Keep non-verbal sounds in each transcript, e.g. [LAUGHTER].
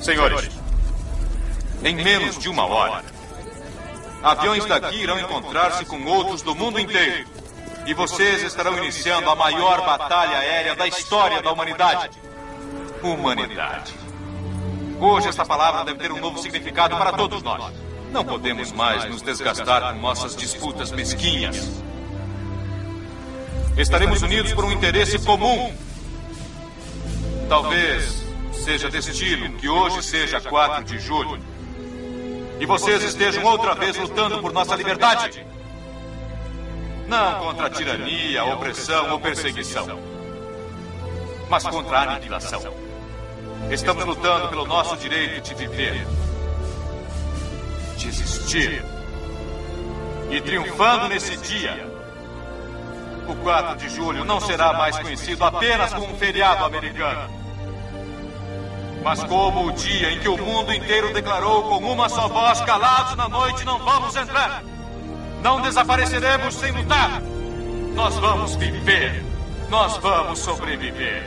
Senhores, em menos de uma hora, aviões daqui irão encontrar-se com outros do mundo inteiro. E vocês estarão iniciando a maior batalha aérea da história da humanidade. Humanidade. Hoje esta palavra deve ter um novo significado para todos nós. Não podemos mais nos desgastar com nossas disputas mesquinhas. Estaremos unidos por um interesse comum. Talvez seja destino que hoje seja 4 de julho. E vocês estejam outra vez lutando por nossa liberdade. Não contra a tirania, opressão ou perseguição, mas contra a aniquilação. Estamos lutando pelo nosso direito de viver, de existir. E triunfando nesse dia, o 4 de julho não será mais conhecido apenas como um feriado americano, mas como o dia em que o mundo inteiro declarou com uma só voz: calados na noite, não vamos entrar. Não desapareceremos sem lutar. Nós vamos viver. Nós vamos sobreviver.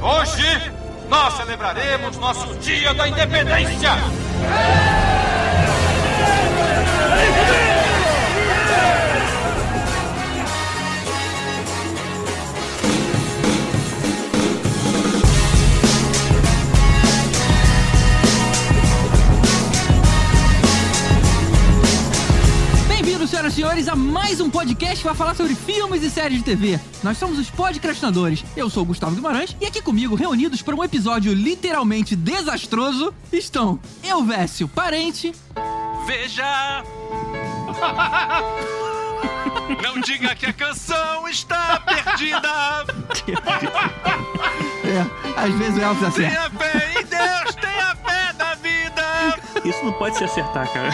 Hoje, nós celebraremos nosso Dia da Independência. Senhoras e senhores, a mais um podcast que vai falar sobre filmes e séries de TV. Nós somos os podcastinadores. Eu sou o Gustavo Guimarães e aqui comigo, reunidos para um episódio literalmente desastroso, estão eu, Vécio, parente, Veja! [LAUGHS] Não diga que a canção está perdida! [LAUGHS] é, às vezes o Elvis acerta. Tenha fé em Deus, tenha fé na vida! Isso não pode se acertar, cara.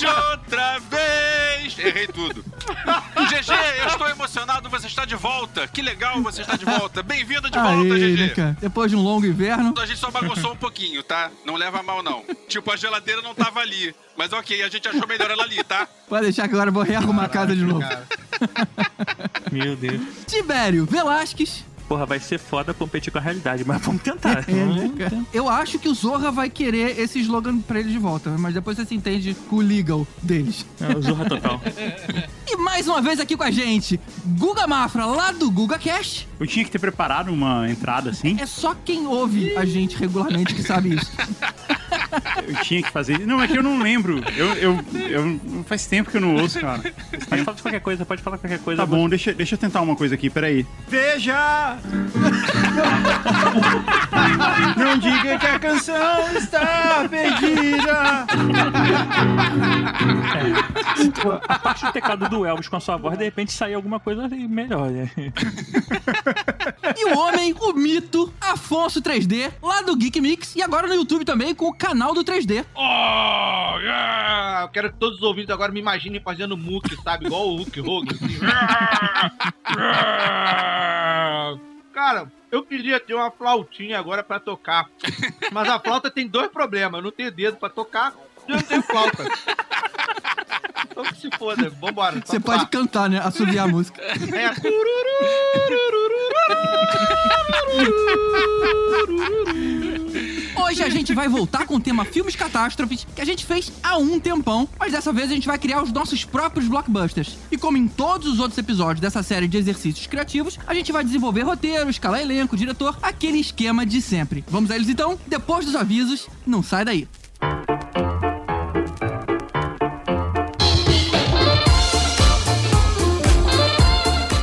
Tente outra vez! Errei tudo. [LAUGHS] GG, eu estou emocionado, você está de volta. Que legal você está de volta. Bem-vindo de volta, Aí, né, GG. cara? Depois de um longo inverno. A gente só bagunçou um pouquinho, tá? Não leva a mal, não. Tipo, a geladeira não tava ali. Mas ok, a gente achou melhor ela ali, tá? Pode deixar que agora eu vou rearrumar a casa de novo. [LAUGHS] Meu Deus. Tibério Velasquez. Porra, vai ser foda competir com a realidade, mas vamos tentar. [LAUGHS] É, né? Eu acho que o Zorra vai querer esse slogan pra ele de volta, mas depois você se entende com o legal deles. É, o Zorra total. [LAUGHS] E mais uma vez aqui com a gente, Guga Mafra, lá do Guga Cast. Eu tinha que ter preparado uma entrada assim. É só quem ouve a gente regularmente que sabe isso. [LAUGHS] Eu tinha que fazer. Não, é que eu não lembro. Eu, eu, eu faz tempo que eu não ouço, cara. Pode falar de qualquer coisa, pode falar qualquer coisa. Tá bom, deixa, deixa eu tentar uma coisa aqui, peraí. Veja! Não diga que a canção está perdida! A parte do teclado do Elvis com a sua voz, de repente sai alguma coisa melhor, né? E o homem, o mito, Afonso 3D, lá do Geek Mix e agora no YouTube também com o canal do 3D. Oh, yeah! Eu quero que todos os ouvintes agora me imaginem fazendo muque, sabe? Igual o Hulk Hogan. Assim. [LAUGHS] Cara, eu queria ter uma flautinha agora pra tocar. Mas a flauta tem dois problemas. Não tenho dedo pra tocar e eu não tenho flauta. Então que se foda. Vambora. Você pode cantar, né? Assobiar a música. É. [LAUGHS] Hoje a gente vai voltar com o tema filmes catástrofes que a gente fez há um tempão, mas dessa vez a gente vai criar os nossos próprios blockbusters. E como em todos os outros episódios dessa série de exercícios criativos, a gente vai desenvolver roteiro, escalar elenco, diretor, aquele esquema de sempre. Vamos a eles então? Depois dos avisos, não sai daí.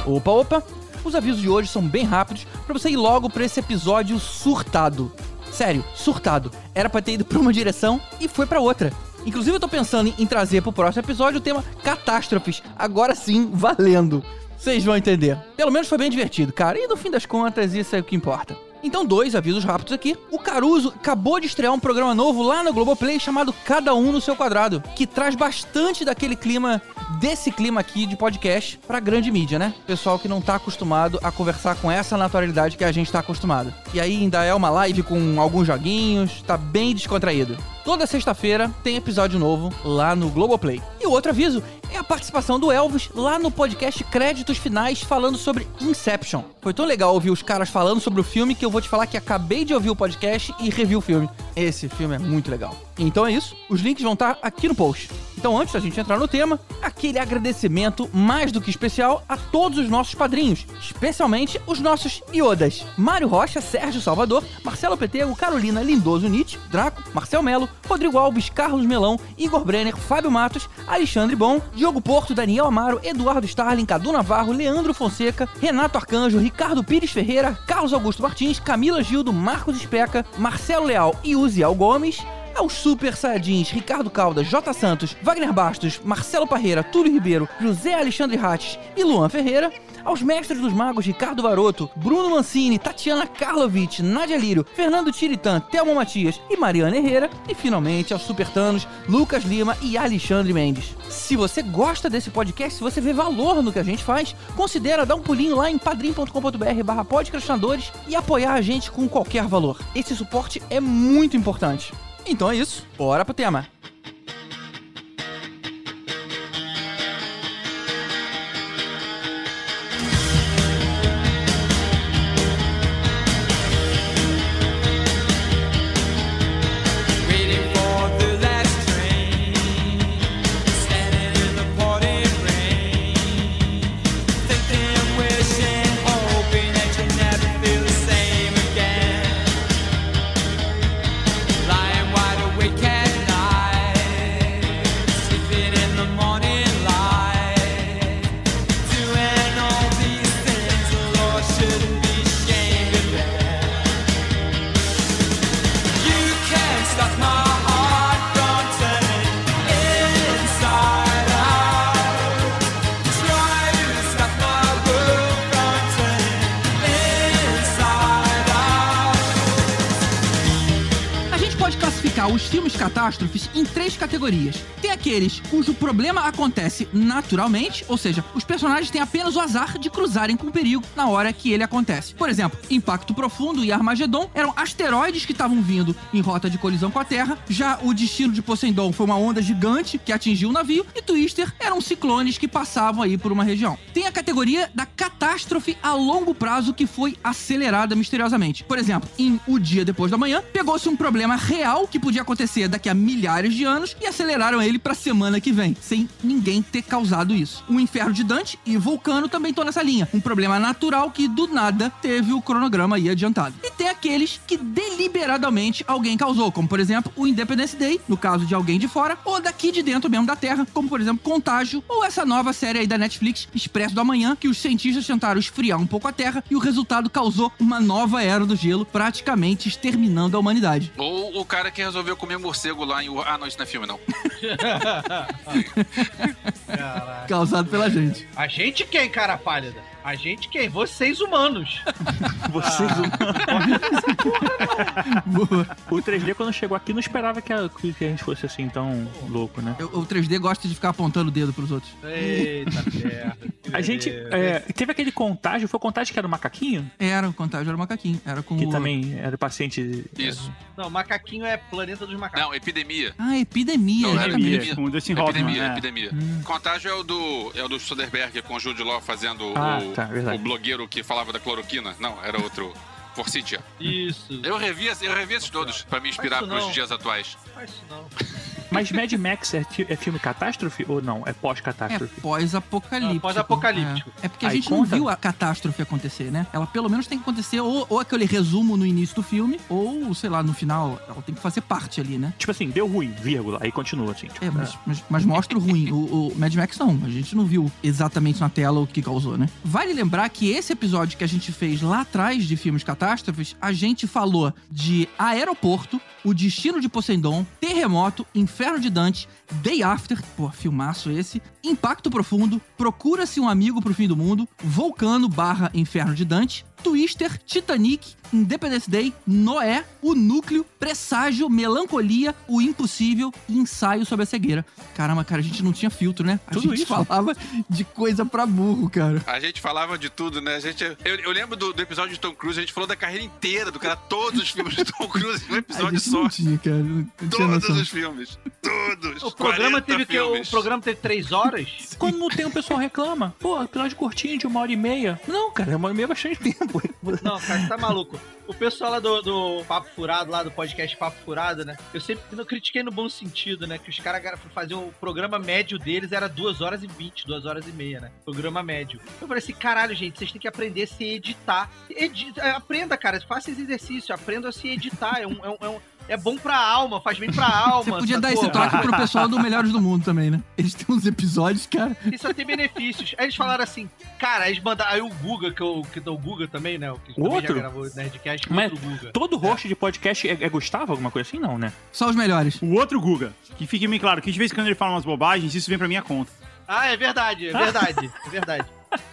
Opa, opa! Os avisos de hoje são bem rápidos pra você ir logo pra esse episódio surtado. Sério, surtado. Era pra ter ido pra uma direção e foi pra outra. Inclusive eu tô pensando em trazer pro próximo episódio o tema catástrofes. Agora sim, valendo. Vocês vão entender. Pelo menos foi bem divertido, cara. E no fim das contas, isso é o que importa. Então, dois avisos rápidos aqui. O Caruso acabou de estrear um programa novo lá no Globoplay chamado Cada Um no Seu Quadrado, que traz bastante daquele clima, desse clima aqui de podcast pra grande mídia, né? Pessoal que não tá acostumado a conversar com essa naturalidade que a gente tá acostumado. E aí ainda é uma live com alguns joguinhos, tá bem descontraído. Toda sexta-feira tem episódio novo lá no Globoplay. E o outro aviso é a participação do Elvis lá no podcast Créditos Finais falando sobre Inception. Foi tão legal ouvir os caras falando sobre o filme que eu vou te falar que acabei de ouvir o podcast e revi o filme. Esse filme é muito legal. Então é isso, os links vão estar aqui no post. Então, antes da gente entrar no tema, aquele agradecimento mais do que especial a todos os nossos padrinhos, especialmente os nossos iodas: Mário Rocha, Sérgio Salvador, Marcelo Petego, Carolina Lindoso Nietzsche, Draco, Marcel Melo, Rodrigo Alves, Carlos Melão, Igor Brenner, Fábio Matos, Alexandre Bom, Diogo Porto, Daniel Amaro, Eduardo Starling, Cadu Navarro, Leandro Fonseca, Renato Arcanjo, Ricardo Pires Ferreira, Carlos Augusto Martins, Camila Gildo, Marcos Especa, Marcelo Leal e Uziel Gomes aos Super Saiyajins Ricardo Caldas, J. Santos, Wagner Bastos, Marcelo Parreira, Túlio Ribeiro, José Alexandre Rates e Luan Ferreira, aos mestres dos magos Ricardo Varoto, Bruno Mancini, Tatiana Karlovic, Nadia Lírio, Fernando Tiritan, Thelma Matias e Mariana Herrera, e finalmente aos supertanos Lucas Lima e Alexandre Mendes. Se você gosta desse podcast, se você vê valor no que a gente faz, considera dar um pulinho lá em padrim.com.br barra e apoiar a gente com qualquer valor. Esse suporte é muito importante. Então é isso, bora pro tema. Catástrofes em três categorias. Tem aqueles cujo problema acontece naturalmente, ou seja, os personagens têm apenas o azar de cruzarem com o perigo na hora que ele acontece. Por exemplo, Impacto Profundo e Armagedon eram asteroides que estavam vindo em rota de colisão com a Terra, já o destino de Poseidon foi uma onda gigante que atingiu o navio, e Twister eram ciclones que passavam aí por uma região. Tem a categoria da catástrofe a longo prazo que foi acelerada misteriosamente. Por exemplo, em O Dia Depois da Manhã, pegou-se um problema real que podia acontecer daqui a milhares de anos e aceleraram ele pra semana que vem, sem ninguém ter causado isso. O Inferno de Dante e Vulcano também estão nessa linha. Um problema natural que do nada teve o cronograma aí adiantado. E tem aqueles que deliberadamente alguém causou, como por exemplo o Independence Day, no caso de alguém de fora, ou daqui de dentro mesmo da Terra, como por exemplo Contágio, ou essa nova série aí da Netflix, Expresso do Amanhã, que os cientistas tentaram esfriar um pouco a Terra e o resultado causou uma nova era do gelo, praticamente exterminando a humanidade. Ou o cara que resolveu comer morcego lá em. Ah, não, isso não é filme, não. [LAUGHS] Causado pela gente. A gente quem, cara pálida? A gente quem? Vocês humanos. [LAUGHS] Vocês. Boa. [LAUGHS] O 3D, quando chegou aqui, não esperava que a, que a gente fosse assim tão louco, né? O o 3D gosta de ficar apontando o dedo pros outros. Eita [LAUGHS] merda. A gente. é, teve aquele contágio, foi o contágio que era o macaquinho? Era, o contágio era o macaquinho. Era com Que o... também era o paciente. Isso. Não, macaquinho é planeta dos macacos. Não, epidemia. Ah, epidemia, Não, epidemia. Com o Dustin Hoffman, Epidemia, né? epidemia. Hum. Contágio é o do é o do Soderbergh com o Jude Law fazendo Ah, o, tá, verdade. o blogueiro que falava da cloroquina. Não, era outro. Forsythia. Isso. Eu revi, eu revi esses todos pra me inspirar pros não. dias atuais. Faz isso não. Mas Mad Max é, é filme catástrofe ou não? É É pós-catástrofe? pós-apocalíptico. Não, pós-apocalíptico. É. É porque a Aí gente não conta? viu a catástrofe acontecer, né? Ela pelo menos tem que acontecer ou, ou aquele resumo no início do filme, ou, sei lá, no final, ela tem que fazer parte ali, né? Tipo assim, deu ruim, vírgula. Aí continua, assim. Tipo, É, mas, mas, mas mostra o ruim. O, o Mad Max não. A gente não viu exatamente na tela o que causou, né? Vale lembrar que esse episódio que a gente fez lá atrás de filmes catástrofes, a gente falou de Aeroporto, O Destino de Poseidon, Terremoto, Inferno de Dante, Day After, pô, filmaço esse, Impacto Profundo, Procura-se um Amigo pro Fim do Mundo, Vulcano barra Inferno de Dante, Twister, Titanic, Independence Day, Noé, O Núcleo, Presságio, Melancolia, O Impossível e Ensaio sobre a Cegueira. Caramba, cara, a gente não tinha filtro, né? A Tudo gente isso? falava de coisa pra burro, cara. A gente falava de tudo, né? A gente, eu, eu lembro do, do episódio de Tom Cruise, a gente falou da carreira inteira do cara, todos os filmes de Tom Cruise em um [LAUGHS] A episódio gente só. não tinha, cara. Não tinha Todos noção. os filmes. Todos. O programa 40 teve que o programa teve três horas. Quando não tem, o pessoal reclama. Pô, episódio curtinho de uma hora e meia. Não, cara, uma hora e meia é bastante tempo. [LAUGHS] Não, cara, você tá maluco. O pessoal lá do, do Papo Furado, lá do podcast Papo Furado, né? Eu sempre não critiquei no bom sentido, né? Que os caras faziam o programa médio deles era 2 horas e 20, 2 horas e meia, né? Programa médio. Eu falei assim, caralho, gente, vocês têm que aprender a se editar. Edi- é, aprenda, cara, faça esse exercício, aprenda a se editar. É, um, é, um, é, um- é bom pra alma, faz bem pra [LAUGHS] alma. Você podia dar esse toque pro pessoal do Melhores do Mundo também, né? Eles têm uns episódios, cara. Isso só tem benefícios. Aí eles falaram assim, cara, eles mandaram. Aí o Guga, que, eu, que o Guga também, né? O que Outro? já gravou o Nerdcast, Mas outro Guga. todo host de podcast é, é Gustavo, alguma coisa assim? Não, né? Só os melhores. O outro Guga, que fique bem claro, que de vez em quando ele fala umas bobagens, isso vem pra minha conta. Ah, é verdade, é verdade, é verdade.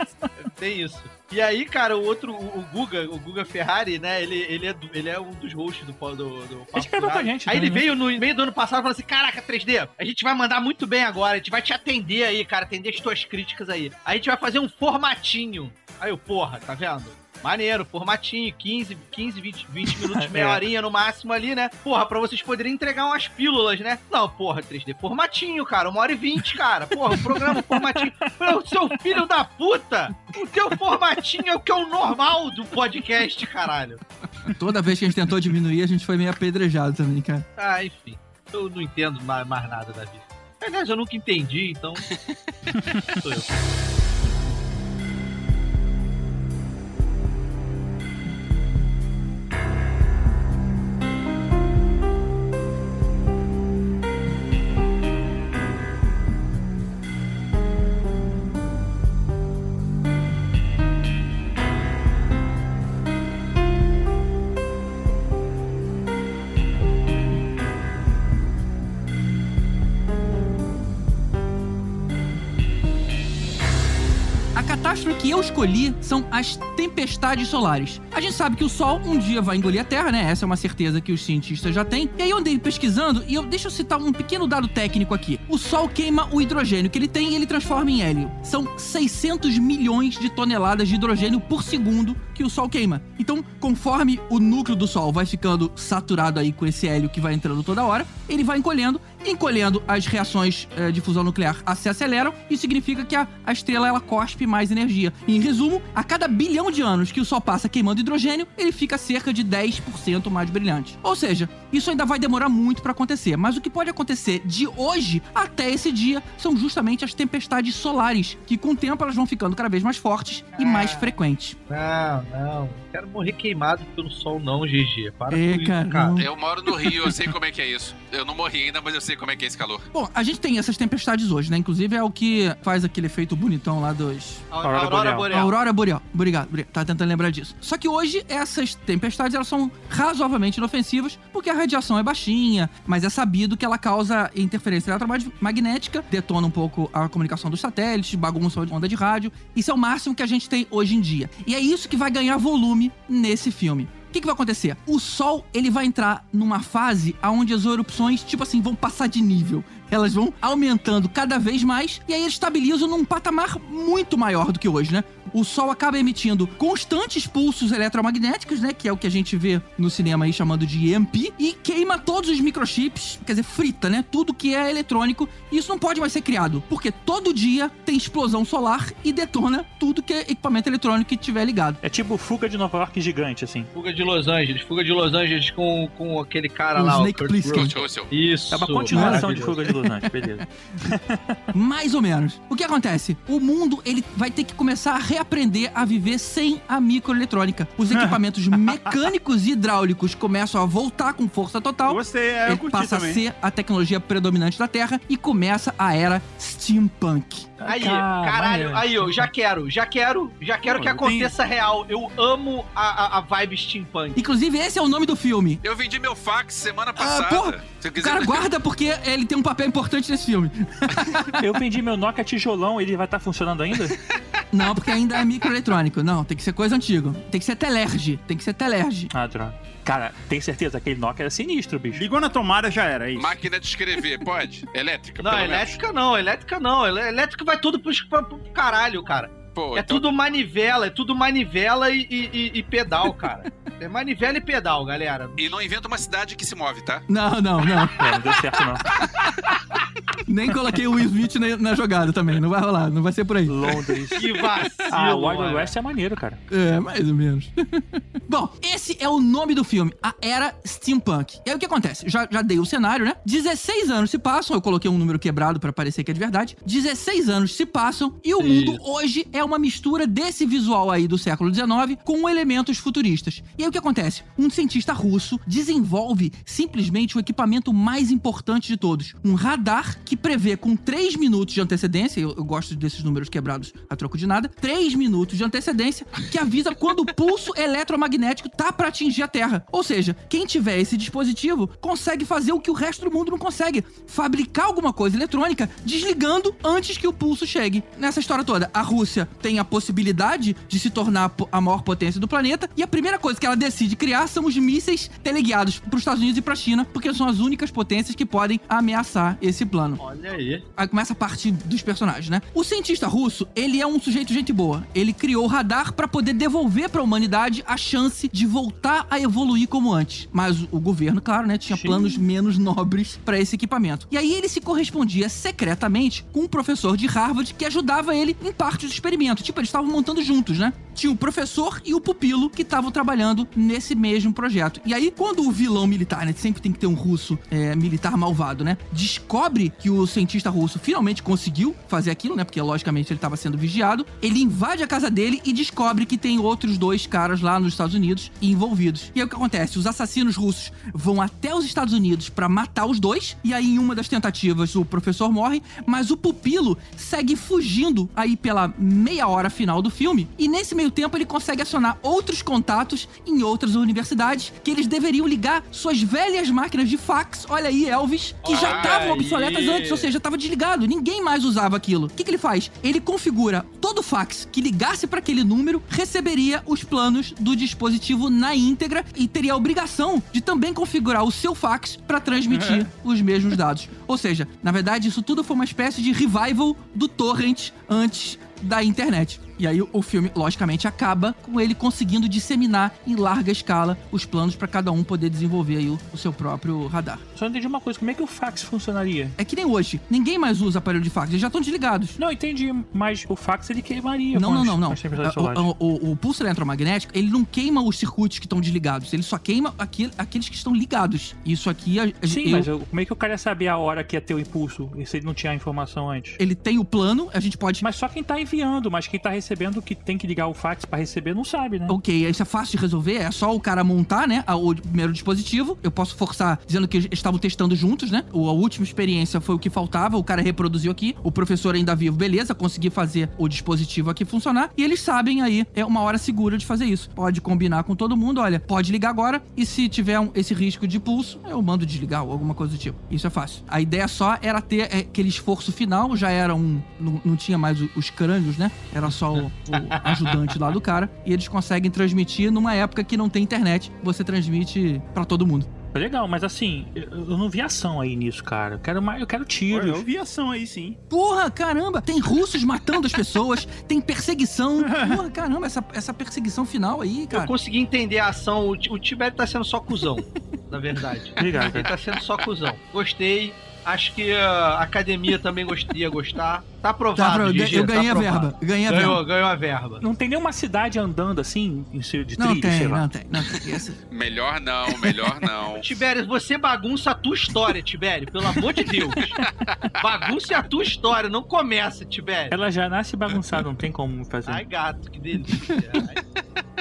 [LAUGHS] Tem isso. E aí, cara, o outro, o, Guga, o Guga Ferrari, né? Ele, ele, é, do- ele é um dos hosts do, do, do Ele gravou com a gente Aí ele também, veio no meio do ano passado e falou assim: Caraca, 3D, a gente vai mandar muito bem agora, a gente vai te atender aí, cara, atender as tuas críticas aí. Aí a gente vai fazer um formatinho. Aí eu, porra, tá vendo? Maneiro, formatinho, 15, 15 20, 20 minutos, [LAUGHS] meia É. horinha no máximo ali, né? Porra, pra vocês poderem entregar umas pílulas, né? Não, porra, 3D, formatinho, cara, uma hora e vinte, cara. Porra, o programa formatinho. [LAUGHS] Meu, seu filho da puta! O teu formatinho é o que é o normal do podcast, caralho. Toda vez que a gente tentou diminuir, a gente foi meio apedrejado também, cara. Ah, enfim. Eu não entendo mais, mais nada da vida. Aliás, eu nunca entendi, então. [LAUGHS] Sou eu. Escolhi são as tempestades solares. A gente sabe que o Sol um dia vai engolir a Terra, né? Essa é uma certeza que os cientistas já têm. E aí eu andei pesquisando e eu deixa eu citar um pequeno dado técnico aqui. O Sol queima o hidrogênio que ele tem e ele transforma em hélio. São 600 milhões de toneladas de hidrogênio por segundo que o Sol queima. Então, conforme o núcleo do Sol vai ficando saturado aí com esse hélio que vai entrando toda hora, ele vai encolhendo encolhendo as reações eh, de fusão nuclear se aceleram, isso significa que a, a estrela ela cospe mais energia. Em resumo, a cada bilhão de anos que o Sol passa queimando hidrogênio, ele fica cerca de 10% mais brilhante. Ou seja, isso ainda vai demorar muito para acontecer, mas o que pode acontecer de hoje até esse dia são justamente as tempestades solares, que com o tempo elas vão ficando cada vez mais fortes e mais frequentes. Não, não. Não quero morrer queimado pelo sol, não, GG. Para É, com isso, cara, cara. Eu moro no Rio, eu sei como é que é isso. Eu não morri ainda, mas eu sei como é que é esse calor. Bom, a gente tem essas tempestades hoje, né? Inclusive é o que faz aquele efeito bonitão lá dos Aurora Aurora Boreal. Boreal. Aurora Boreal. Obrigado, obrigado. Tá tentando lembrar disso. Só que hoje essas tempestades elas são razoavelmente inofensivas porque a radiação é baixinha, mas é sabido que ela causa interferência eletromagnética, detona um pouco a comunicação dos satélites, bagunça a onda de rádio. Isso é o máximo que a gente tem hoje em dia. E é isso que vai ganhar volume nesse filme. O que, que vai acontecer? O Sol ele vai entrar numa fase onde as erupções, tipo assim, vão passar de nível. Elas vão aumentando cada vez mais e aí estabilizam num patamar muito maior do que hoje, né? O Sol acaba emitindo constantes pulsos eletromagnéticos, né? Que é o que a gente vê no cinema aí chamando de EMP, e queima todos os microchips, quer dizer, frita, né? Tudo que é eletrônico. E isso não pode mais ser criado, porque todo dia tem explosão solar e detona tudo que é equipamento eletrônico que tiver ligado. É tipo fuga de Nova York gigante, assim. Fuga de Los Angeles. Fuga de Los Angeles com, com aquele cara O lá, Snake Kurt Plissken. Isso. É uma continuação de fuga de Los Angeles, beleza. [LAUGHS] Mais ou menos. O que acontece? O mundo ele vai ter que começar a reaprender a viver sem a microeletrônica. Os [LAUGHS] equipamentos mecânicos e hidráulicos começam a voltar com força total. Gostei, é, eu curti passa também. a ser a tecnologia predominante da Terra e começa a era steampunk. Aí, Cara, caralho, maneiro. aí eu já quero, já quero, já quero Pô, que aconteça real. Eu amo a, a, a vibe steampunk. Inclusive, esse é o nome do filme. Eu vendi meu fax semana passada. porra, Se eu O quiser... cara guarda porque ele tem um papel importante nesse filme. [LAUGHS] Eu vendi meu Nokia tijolão, ele vai estar funcionando ainda? [LAUGHS] Não, porque ainda é microeletrônico. Não, tem que ser coisa antiga. Tem que ser Telerge. Tem que ser Telerge. Ah, droga. Cara, tem certeza? Aquele Nokia era sinistro, bicho. Ligou na tomada, já era, é isso. Máquina de escrever, pode? Elétrica, Não, pelo menos. elétrica não, elétrica não. Elé- Elétrica vai tudo pro, pro, pro caralho, cara. Pô, é então- tudo manivela, é tudo manivela e, e- e- pedal, cara. É manivela e pedal, galera. E não inventa uma cidade que se move, tá? Não, não, não. [LAUGHS] É, não deu certo, não. [LAUGHS] Nem coloquei o Will Smith na, na jogada também. Não vai rolar, não vai ser por aí. Londres. Que vacilo, Ah, o Wild. West é maneiro, cara. É, mais ou menos. [LAUGHS] Bom, esse é o nome do filme, a Era Steampunk. E aí o que acontece? Já, já dei o cenário, né? 16 anos se passam, eu coloquei um número quebrado pra parecer que é de verdade. 16 anos se passam e o mundo hoje é uma mistura desse visual aí do século XIX com elementos futuristas. E aí o que acontece? Um cientista russo desenvolve simplesmente o equipamento mais importante de todos, um radar que prevê com 3 minutos de antecedência, eu, eu gosto desses números quebrados a troco de nada, 3 minutos de antecedência que avisa quando o pulso [LAUGHS] eletromagnético tá pra atingir a Terra. Ou seja, quem tiver esse dispositivo consegue fazer o que o resto do mundo não consegue, fabricar alguma coisa eletrônica desligando antes que o pulso chegue. Nessa história toda, a Rússia tem a possibilidade de se tornar a maior potência do planeta e a primeira coisa que ela decide criar são os mísseis teleguiados para os Estados Unidos e para a China, porque são as únicas potências que podem ameaçar esse plano. Olha aí. Aí começa a partir dos personagens, né? O cientista russo, ele é um sujeito gente boa. Ele criou o radar pra poder devolver pra humanidade a chance de voltar a evoluir como antes. Mas o governo, claro, né, tinha planos menos nobres pra esse equipamento. E aí ele se correspondia secretamente com um professor de Harvard que ajudava ele em parte do Tipo, eles estavam montando juntos, né? Tinha o professor e o pupilo que estavam trabalhando nesse mesmo projeto. E aí, quando o vilão militar, né? Sempre tem que ter um russo é, militar malvado, né? Descobre que o cientista russo finalmente conseguiu fazer aquilo, né? Porque, logicamente, ele estava sendo vigiado. Ele invade a casa dele e descobre que tem outros dois caras lá nos Estados Unidos envolvidos. E aí o que acontece? Os assassinos russos vão até os Estados Unidos pra matar os dois. E aí, em uma das tentativas, o professor morre, mas o pupilo segue fugindo aí pela meia hora final do filme. E nesse meio tempo, ele consegue acionar outros contatos em outras universidades que eles deveriam ligar suas velhas máquinas de fax. Olha aí, Elvis, que já estavam obsoletas antes, ou seja, estava desligado. Ninguém mais usava aquilo. O que, que ele faz? Ele configura todo fax que ligasse para aquele número, receberia os planos do dispositivo na íntegra e teria a obrigação de também configurar o seu fax para transmitir os mesmos dados. Ou seja, na verdade, isso tudo foi uma espécie de revival do torrent antes da internet. E aí o filme, logicamente, acaba com ele conseguindo disseminar em larga escala os planos para cada um poder desenvolver aí o, o seu próprio radar. Só entendi uma coisa, como é que o fax funcionaria? É que nem hoje, ninguém mais usa aparelho de fax, eles já estão desligados. Não, entendi, mas o fax ele queimaria. Não, não, não, não. O, o- o- pulso eletromagnético, ele não queima os circuitos que estão desligados, ele só queima aquele- aqueles que estão ligados. Isso aqui, a- Sim, eu- mas eu- como é que o cara ia saber a hora que ia ter o impulso se ele não tinha a informação antes? ele tem o plano, a gente pode... Mas só quem tá enviando, mas quem tá recebendo que tem que ligar o fax pra receber não sabe, né? Ok, isso é fácil de resolver, é só o cara montar, né, o primeiro dispositivo. Eu posso forçar dizendo que estavam testando juntos, né? A última experiência foi o que faltava, o cara reproduziu aqui, o professor ainda vivo, beleza, consegui fazer o dispositivo aqui funcionar. E eles sabem aí, é uma hora segura de fazer isso. Pode combinar com todo mundo, olha, pode ligar agora, e se tiver um- esse risco de pulso, eu mando desligar ou alguma coisa do tipo. Isso é fácil. A ideia só era ter é, aquele esforço final, já era um. Não, não tinha mais os crânios, né? Era só o, o ajudante lá do cara. E eles conseguem transmitir numa época que não tem internet. Você transmite pra todo mundo. Legal, mas assim, eu eu não vi ação aí nisso, cara. Eu quero mais, eu quero tiros. eu vi ação aí, sim. Porra, caramba! Tem russos matando as pessoas, [LAUGHS] tem perseguição. Porra, caramba, essa, essa perseguição final aí, Eu cara. consegui entender a ação. O, o Tibério tá sendo só cuzão, [LAUGHS] na verdade. Obrigado, Ele tá sendo só cuzão. Gostei. Acho que a academia também gost- ia gostar. Tá aprovado, Tá, eu, GG, eu tá ganhei a aprovado. verba. Ganhei a Ganhou, verba. ganhou a verba. Não tem nenhuma cidade andando assim, em estilo de Não trilho, sei tem, lá. não tem, não tem. [LAUGHS] Melhor não, melhor não. [LAUGHS] Tibério, você bagunça a tua história, Tibério. Pelo amor de Deus. Bagunce a tua história. Não começa, Tibério. Ela já nasce bagunçada, não tem como fazer. Ai, gato, que delícia. Ai,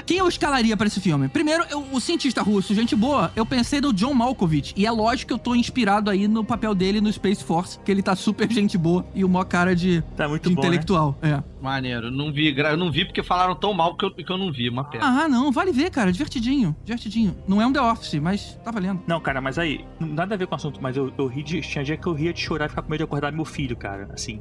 Quem eu escalaria pra esse filme? Primeiro, eu- o cientista russo, gente boa, eu pensei no John Malkovich. E é lógico que eu tô inspirado aí no papel dele no Space Force, que ele tá super gente boa e o maior cara de, Tá muito de bom, né? intelectual. É. Maneiro. Não vi, eu não vi porque falaram tão mal que eu, que eu não vi, uma pena. Ah, não, vale ver, cara. Divertidinho. Divertidinho. Não é um The Office, mas tá valendo. Não, cara, mas aí, não- nada a ver com o assunto, mas eu, eu ri de. Tinha dia que eu ria de chorar e ficar com medo de acordar meu filho, cara. Assim,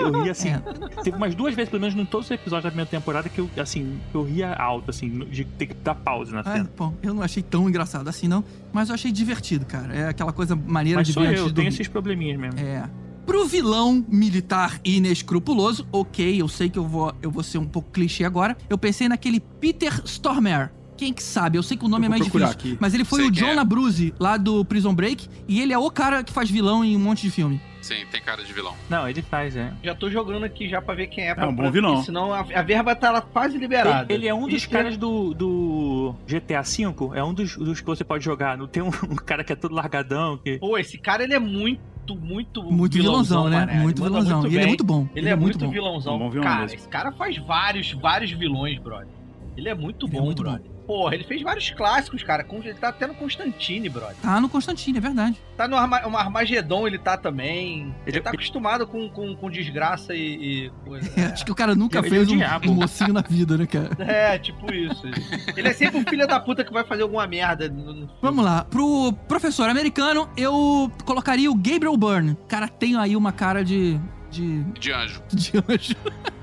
eu ria assim. [LAUGHS] É. Teve umas duas vezes, pelo menos, em todos os episódios da primeira temporada, que eu, assim, eu ria alto, assim, de ter que dar pausa na Ah, cena. bom, eu não achei tão engraçado assim, não. Mas eu achei divertido, cara. É aquela coisa maneira Mas de sou ver eu, antes eu tenho esses probleminhas mesmo. É. Pro vilão militar inescrupuloso, ok, eu sei que eu vou, eu vou ser um pouco clichê agora. Eu pensei naquele Peter Stormare. Quem que sabe? Eu sei que o nome é mais difícil. aqui. Mas ele foi Sei o John é. Lá do Prison Break. E ele é o cara que faz vilão em um monte de filme. Sim, tem cara de vilão. Não, ele faz, é. Já tô jogando aqui já pra ver quem é. pra- um bom pra- vilão. porque Senão a, a verba tá lá quase liberada. Ele, ele é um dos Isso caras do, do GTA V, é um dos, dos que você pode jogar. Não tem um, [LAUGHS] um cara que é todo largadão, que. Pô, esse cara ele é muito, muito. Muito vilãozão, né? mané. Muito Ele manda vilãozão. muito e ele é muito bom. Ele, é, muito, bom. vilãozão. Um bom vilão cara, mesmo. esse cara faz vários, vários vilões, brother. Ele é muito Ele é bom, muito brother. Porra, ele fez vários clássicos, cara. Ele tá até no Constantine, brother. Tá no Constantine, é verdade. Tá no Arma um Armagedon, ele tá também. Ele, Ele- tá acostumado com, com, com desgraça e, e coisa. É, [LAUGHS] acho que o cara nunca Ele é fez o um, diabo. um mocinho na vida, né, cara? [LAUGHS] É, tipo isso. Ele é sempre um filho da puta que vai fazer alguma merda. no- no- Vamos lá. Pro professor americano, eu colocaria o Gabriel Byrne. O cara tem aí uma cara de. De. De anjo. [LAUGHS] de anjo.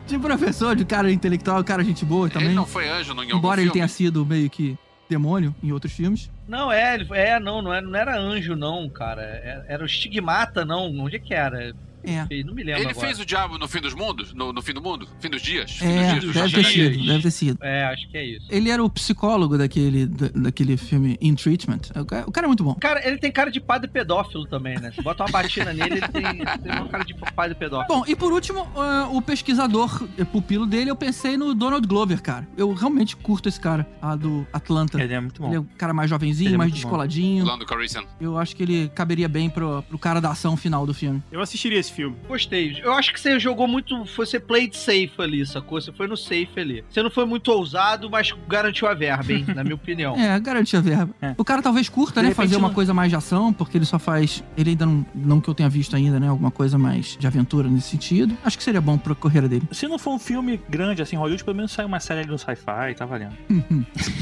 De professor, de cara intelectual, cara gente boa também. Ele não foi anjo no, em algum Embora ele filme? tenha sido meio que demônio em outros filmes. Não, é, ele- é, não, não era, não era anjo, não, cara. Era, era o estigmata, não. Onde é que era? É. Não me lembro Ele agora. fez o diabo no fim dos mundos? No, no fim do mundo? Fim dos dias? Fim É, dos dias, deve ter sido, deve ter sido. É, acho que é isso. Ele era o psicólogo daquele, da- daquele filme In Treatment. O cara, o cara é muito bom. Cara, ele tem cara de padre pedófilo também, né? Você bota uma batina nele, ele tem, tem uma cara de padre pedófilo. Bom, e por último, ah, o pesquisador eh, pupilo dele, eu pensei no Donald Glover, cara. Eu realmente curto esse cara, a do Atlanta. Ele é muito Ele é bom. um cara mais jovenzinho, Ele é mais muito bom. descoladinho. Lando Calrissian. Eu acho que ele caberia bem pro, pro cara da ação final do filme. Eu assistiria esse filme. Gostei. Eu acho que você jogou muito. Você played safe ali, sacou? Você foi no safe ali. Você não foi muito ousado, mas garantiu a verba, hein? Na minha [LAUGHS] opinião. É, garantia a verba. É. O cara talvez curta, De né? Fazer uma não- coisa mais de ação, porque ele só faz. Ele ainda não. Não que eu tenha visto ainda, né? Alguma coisa mais de aventura nesse sentido. Acho que seria bom pra carreira dele. Se não for um filme grande assim, Hollywood, pelo menos sai uma série ali no sci-fi, tá valendo. [LAUGHS]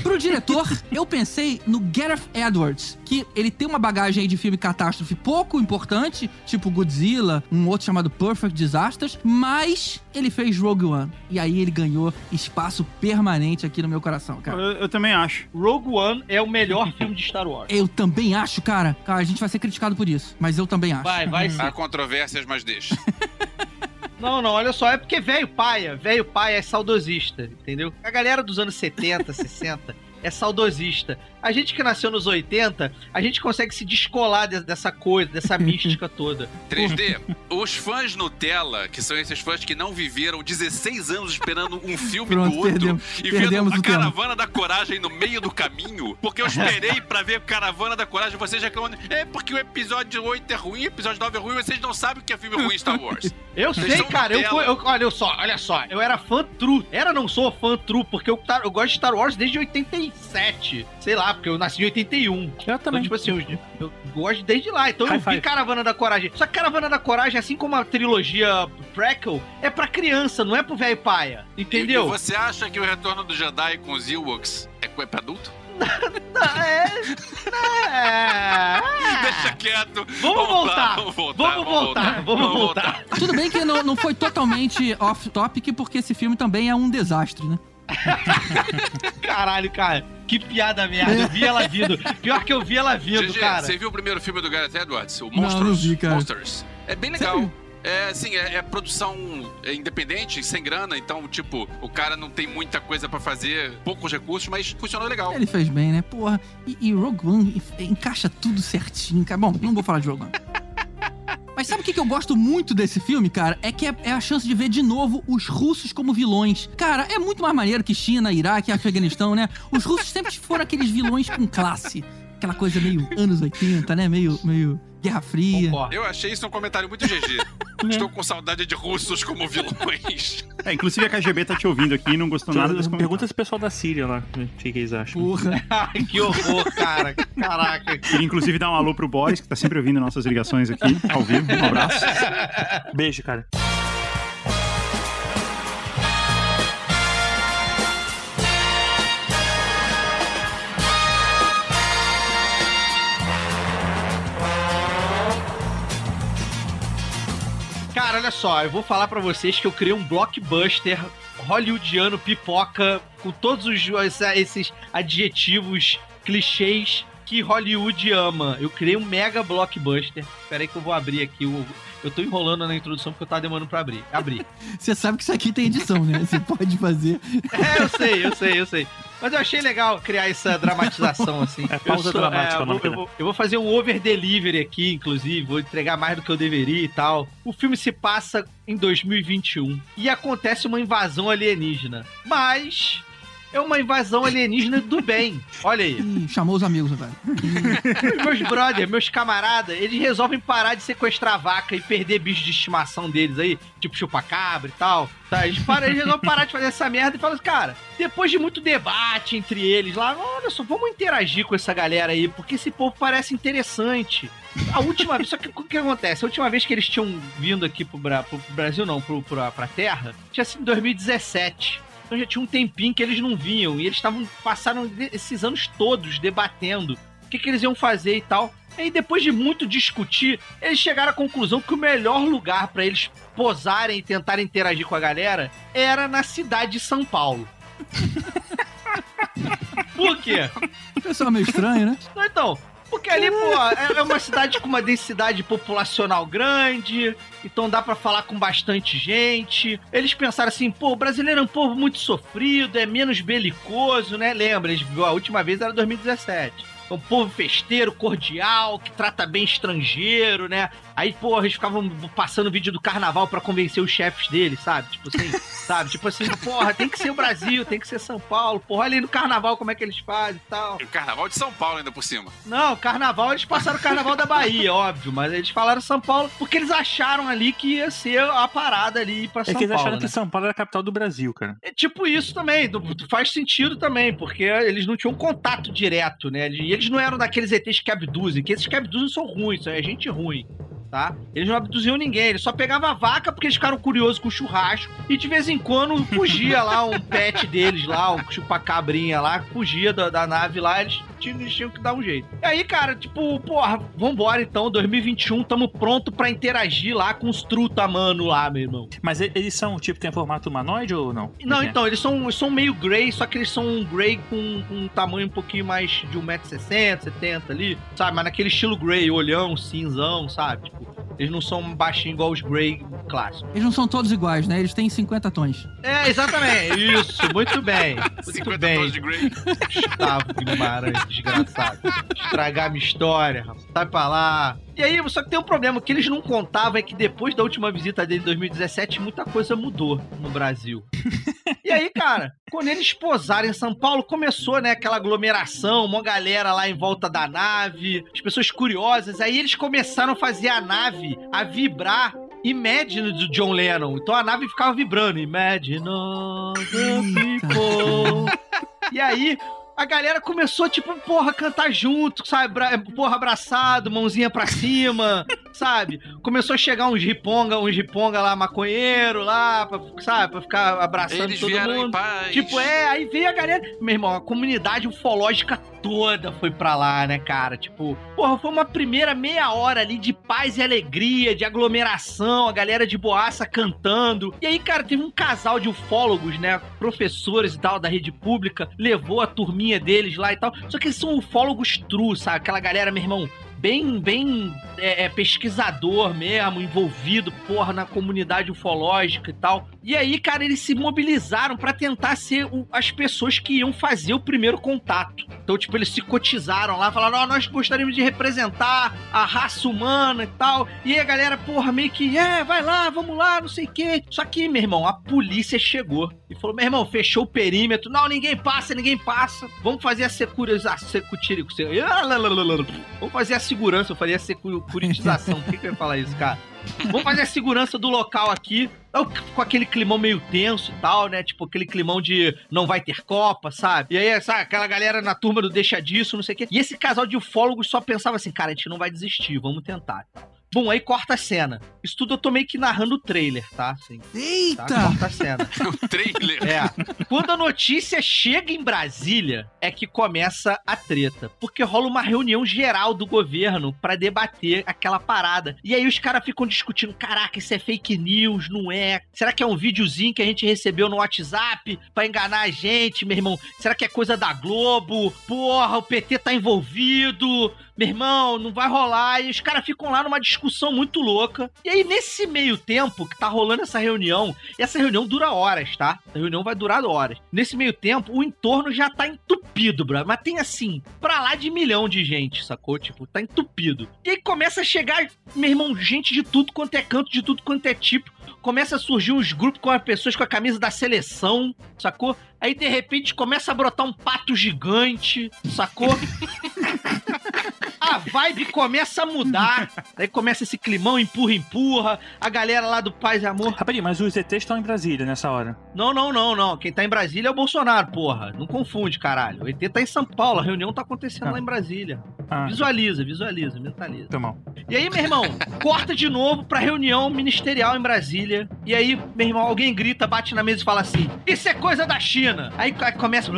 Pro diretor, eu pensei no Gareth Edwards, que ele tem uma bagagem aí de filme catástrofe pouco importante, tipo Godzilla, um outro chamado Perfect Disasters, mas ele fez Rogue One. E aí ele ganhou espaço permanente aqui no meu coração, Eu, cara. eu também acho. Rogue One é o melhor [LAUGHS] filme de Star Wars. Eu também acho, cara. Cara, a gente vai ser criticado por isso, mas eu também acho. Vai, vai sim. Há controvérsias, mas deixa. [LAUGHS] Não, não, olha só, é porque velho paia, velho paia é saudosista, entendeu? A galera dos anos 70, 60 [LAUGHS] é saudosista. A gente que nasceu nos 80, a gente consegue se descolar de- dessa coisa, dessa [LAUGHS] mística toda. 3D, os fãs Nutella, que são esses fãs que não viveram 16 anos esperando um [LAUGHS] filme Pronto, do outro perdemos- e perdemos vendo a. Caravana da Coragem no meio do caminho, porque eu esperei pra ver Caravana da Coragem, vocês reclamando, é porque o episódio 8 é ruim, o episódio 9 é ruim, vocês não sabem o que é filme ruim em Star Wars. [LAUGHS] Eu Vocês sei, cara, eu, fui, eu- olha só, olha só, eu era fã true. Era, não sou fã true, porque eu, eu gosto de Star Wars desde 87. Sei lá, porque eu nasci em 81. Eu Então, também. tipo assim, eu, eu gosto desde lá. Então eu High vi five. Caravana da Coragem. Só que Caravana da Coragem, assim como a trilogia Prequel, é pra criança, não é pro velho paia. E, Entendeu? e você acha que o Retorno do Jedi com os Ewoks é é pra adulto? [LAUGHS] É. é. Deixa quieto. Vamos voltar. Vamos voltar. Vamos voltar, vamos voltar. Tudo bem que não, não foi totalmente off-topic, porque esse filme também é um desastre, né? [LAUGHS] Caralho, cara. Que piada merda. Eu vi ela vindo. Pior que eu vi ela vindo, GG, cara. você viu o primeiro filme do Gareth Edwards? O Não, Monsters? não vi, cara. Monsters. É bem legal. Sério? É, assim, é, é produção é, independente, sem grana, então, tipo, o cara não tem muita coisa pra fazer, poucos recursos, mas funcionou legal. Ele fez bem, né? Porra. E, e Rogue One en- encaixa tudo certinho, cara. Bom, não vou falar de Rogue One. Mas sabe o que, que eu gosto muito desse filme, cara? É que é, é a chance de ver de novo os russos como vilões. Cara, é muito mais maneiro que China, Iraque, Afeganistão, né? Os russos sempre foram aqueles vilões com classe. Aquela coisa meio anos 80, né? Meio, meio Guerra Fria. Concordo. Eu achei isso um comentário muito GG. [LAUGHS] Estou com saudade de russos como vilões. [LAUGHS] É, inclusive a KGB tá te ouvindo aqui e não gostou nada desse Pergunta esse pessoal da Síria lá, o que, que eles acham. Porra. [LAUGHS] Que horror, cara. Caraca. Queria inclusive dar um alô pro Boris, que tá sempre ouvindo nossas ligações aqui, ao vivo. Um abraço. Beijo, cara. Cara, olha só, eu vou falar pra vocês que eu criei um blockbuster hollywoodiano pipoca com todos os esses adjetivos clichês que Hollywood ama. Eu criei um mega blockbuster. Espera aí que eu vou abrir aqui o eu tô enrolando na introdução porque eu tava demorando pra abrir. Abrir. [LAUGHS] Você sabe que isso aqui tem edição, né? Você pode fazer. É, eu sei, eu sei, eu sei. Mas eu achei legal criar essa dramatização assim. É pausa Eu sou- dramática é, eu, vou, eu, vou, eu vou fazer um over delivery aqui, inclusive, vou entregar mais do que eu deveria e tal. O filme se passa em 2021 e acontece uma invasão alienígena. Mas é uma invasão alienígena do bem. Olha aí. Ih, chamou os amigos agora. [LAUGHS] meus brothers, meus camaradas, eles resolvem parar de sequestrar vaca e perder bicho de estimação deles aí, tipo chupacabra e tal. Tá, eles, param, eles resolvem parar de fazer essa merda e falam assim, cara, depois de muito debate entre eles lá, olha só, vamos interagir com essa galera aí, porque esse povo parece interessante. A última vez, só que o que acontece? A última vez que eles tinham vindo aqui pro, Bra- pro Brasil, não, pro, pra, pra Terra, tinha sido em 2017. Então já tinha um tempinho que eles não vinham. E eles estavam. passaram esses anos todos debatendo o que, que eles iam fazer e tal. E aí, depois de muito discutir, eles chegaram à conclusão que o melhor lugar pra eles posarem e tentarem interagir com a galera era na cidade de São Paulo. [LAUGHS] Por quê? O pessoal é meio estranho, né? Então, porque ali, pô, é é uma cidade com uma densidade populacional grande, então dá pra falar com bastante gente. Eles pensaram assim, pô, o brasileiro é um povo muito sofrido, é menos belicoso, né? Lembra, eles, a última vez era 2017. É um povo festeiro, cordial, que trata bem estrangeiro, né? Aí, pô, eles ficavam passando vídeo do carnaval pra convencer os chefes deles, sabe? Tipo assim, [LAUGHS] sabe? Tipo assim, porra, tem que ser o Brasil, tem que ser São Paulo, porra, olha aí no carnaval como é que eles fazem e tal. E o carnaval de São Paulo ainda por cima. Não, carnaval, eles passaram o carnaval da Bahia, óbvio, mas eles falaram São Paulo porque eles acharam ali que ia ser a parada ali pra É São que eles Paulo. acharam né? que São Paulo era a capital do Brasil, cara. É tipo isso também, do- faz sentido também, porque eles não tinham contato direto, né? E eles não eram daqueles ETs que abduzem, que esses que abduzem são ruins, são é gente ruim. Tá? Eles não abduziam ninguém, eles só pegavam a vaca porque eles ficaram curiosos com o churrasco e de vez em quando fugia lá um pet deles lá, um chupacabrinha lá, fugia da, da nave lá, eles tinham, eles tinham que dar um jeito. E aí, cara, tipo, porra, vambora então, 2021, tamo pronto pra interagir lá com os truta-mano lá, meu irmão. Mas eles são, tipo, tem formato humanoide ou não? Não, É. então, eles são, eles são meio grey, só que eles são um grey com, com um tamanho um pouquinho mais de 1,60m, 70 ali, sabe? Mas naquele estilo grey, olhão, cinzão, sabe? Tipo, eles não são baixinhos igual os grey clássicos. Eles não são todos iguais, né? Eles têm 50 tons. É, exatamente, isso, muito bem. [LAUGHS] Muito 50 bem. tons de Grey. Gustavo Guimarães, desgraçado. Estragar minha história, rapaz. Sai pra lá. E aí, só que tem um problema, o que eles não contavam é que depois da última visita dele em 2017, muita coisa mudou no Brasil. [LAUGHS] E aí, cara, quando eles posaram em São Paulo, começou, né, aquela aglomeração, uma galera lá em volta da nave, as pessoas curiosas. Aí eles começaram a fazer a nave a vibrar Imagine do John Lennon. Então a nave ficava vibrando. Imagine the people. E aí, a galera começou, tipo, porra, cantar junto, sabe? Porra, abraçado, mãozinha pra cima, [LAUGHS] sabe? Começou a chegar uns riponga, uns riponga lá, maconheiro lá, pra, sabe? Pra ficar abraçando Eles todo mundo. Tipo, é, aí veio a galera. Meu irmão, a comunidade ufológica toda foi pra lá, né, cara? Tipo, porra, foi uma primeira meia hora ali de paz e alegria, de aglomeração, a galera de boaça cantando. E aí, cara, teve um casal de ufólogos, né? Professores e tal da rede pública, levou a turminha deles lá e tal. Só que eles são ufólogos true, sabe? Aquela galera, meu irmão, bem, bem é, é, pesquisador mesmo, envolvido, porra, na comunidade ufológica e tal. E aí, cara, eles se mobilizaram pra tentar ser o- as pessoas que iam fazer o primeiro contato. Então, tipo, eles se cotizaram lá, falaram, ó, nós gostaríamos de representar a raça humana e tal. E aí a galera, porra, meio que, é, vai lá, vamos lá, não sei o quê. Só que, meu irmão, a polícia chegou e falou, meu irmão, fechou o perímetro. Não, ninguém passa, ninguém passa. Vamos fazer a securização. Secutirico. Vamos fazer a segurança. Eu falei a securitização. [LAUGHS] Por que, que eu ia falar isso, cara? Vamos fazer a segurança do local aqui. Eu, Com aquele climão meio tenso e tal, né? Tipo, aquele climão de não vai ter Copa, sabe? E aí, sabe, aquela galera na turma do deixa disso, não sei o quê. E esse casal de ufólogos só pensava assim, cara, a gente não vai desistir, vamos tentar. Bom, aí corta a cena. Isso tudo eu tô meio que narrando o trailer, tá? Assim, tá? Eita! Corta a cena. [LAUGHS] O trailer. É. Quando a notícia chega em Brasília, é que começa a treta. Porque rola uma reunião geral do governo pra debater aquela parada. E aí os caras ficam discutindo: caraca, isso é fake news, não é? Será que é um videozinho que a gente recebeu no WhatsApp pra enganar a gente, meu irmão? Será que é coisa da Globo? Porra, o PT tá envolvido. Meu irmão, não vai rolar. E os caras ficam lá numa discussão muito louca. E aí, nesse meio tempo que tá rolando essa reunião, e essa reunião dura horas, tá? A reunião vai durar horas. Nesse meio tempo, o entorno já tá entupido, bro. Mas tem assim, pra lá de milhão de gente, sacou? Tipo, tá entupido. E aí começa a chegar, meu irmão, gente de tudo quanto é canto, de tudo quanto é tipo. Começa a surgir uns grupos com as pessoas com a camisa da seleção, sacou? Aí de repente começa a brotar um pato gigante, sacou? [LAUGHS] A vibe começa a mudar. Aí começa esse climão, empurra, empurra. A galera lá do Paz e Amor. Rapidinho, mas os ETs estão em Brasília nessa hora. Não, não, não, não. Quem tá em Brasília é o Bolsonaro, porra. Não confunde, caralho. O ET tá em São Paulo, a reunião tá acontecendo Ah. lá em Brasília. Ah, Visualiza, visualiza, mentaliza. foi mal. E aí, meu irmão, corta de novo pra reunião ministerial em Brasília. E aí, meu irmão, alguém grita, bate na mesa e fala assim: Isso é coisa da China. Aí aí começa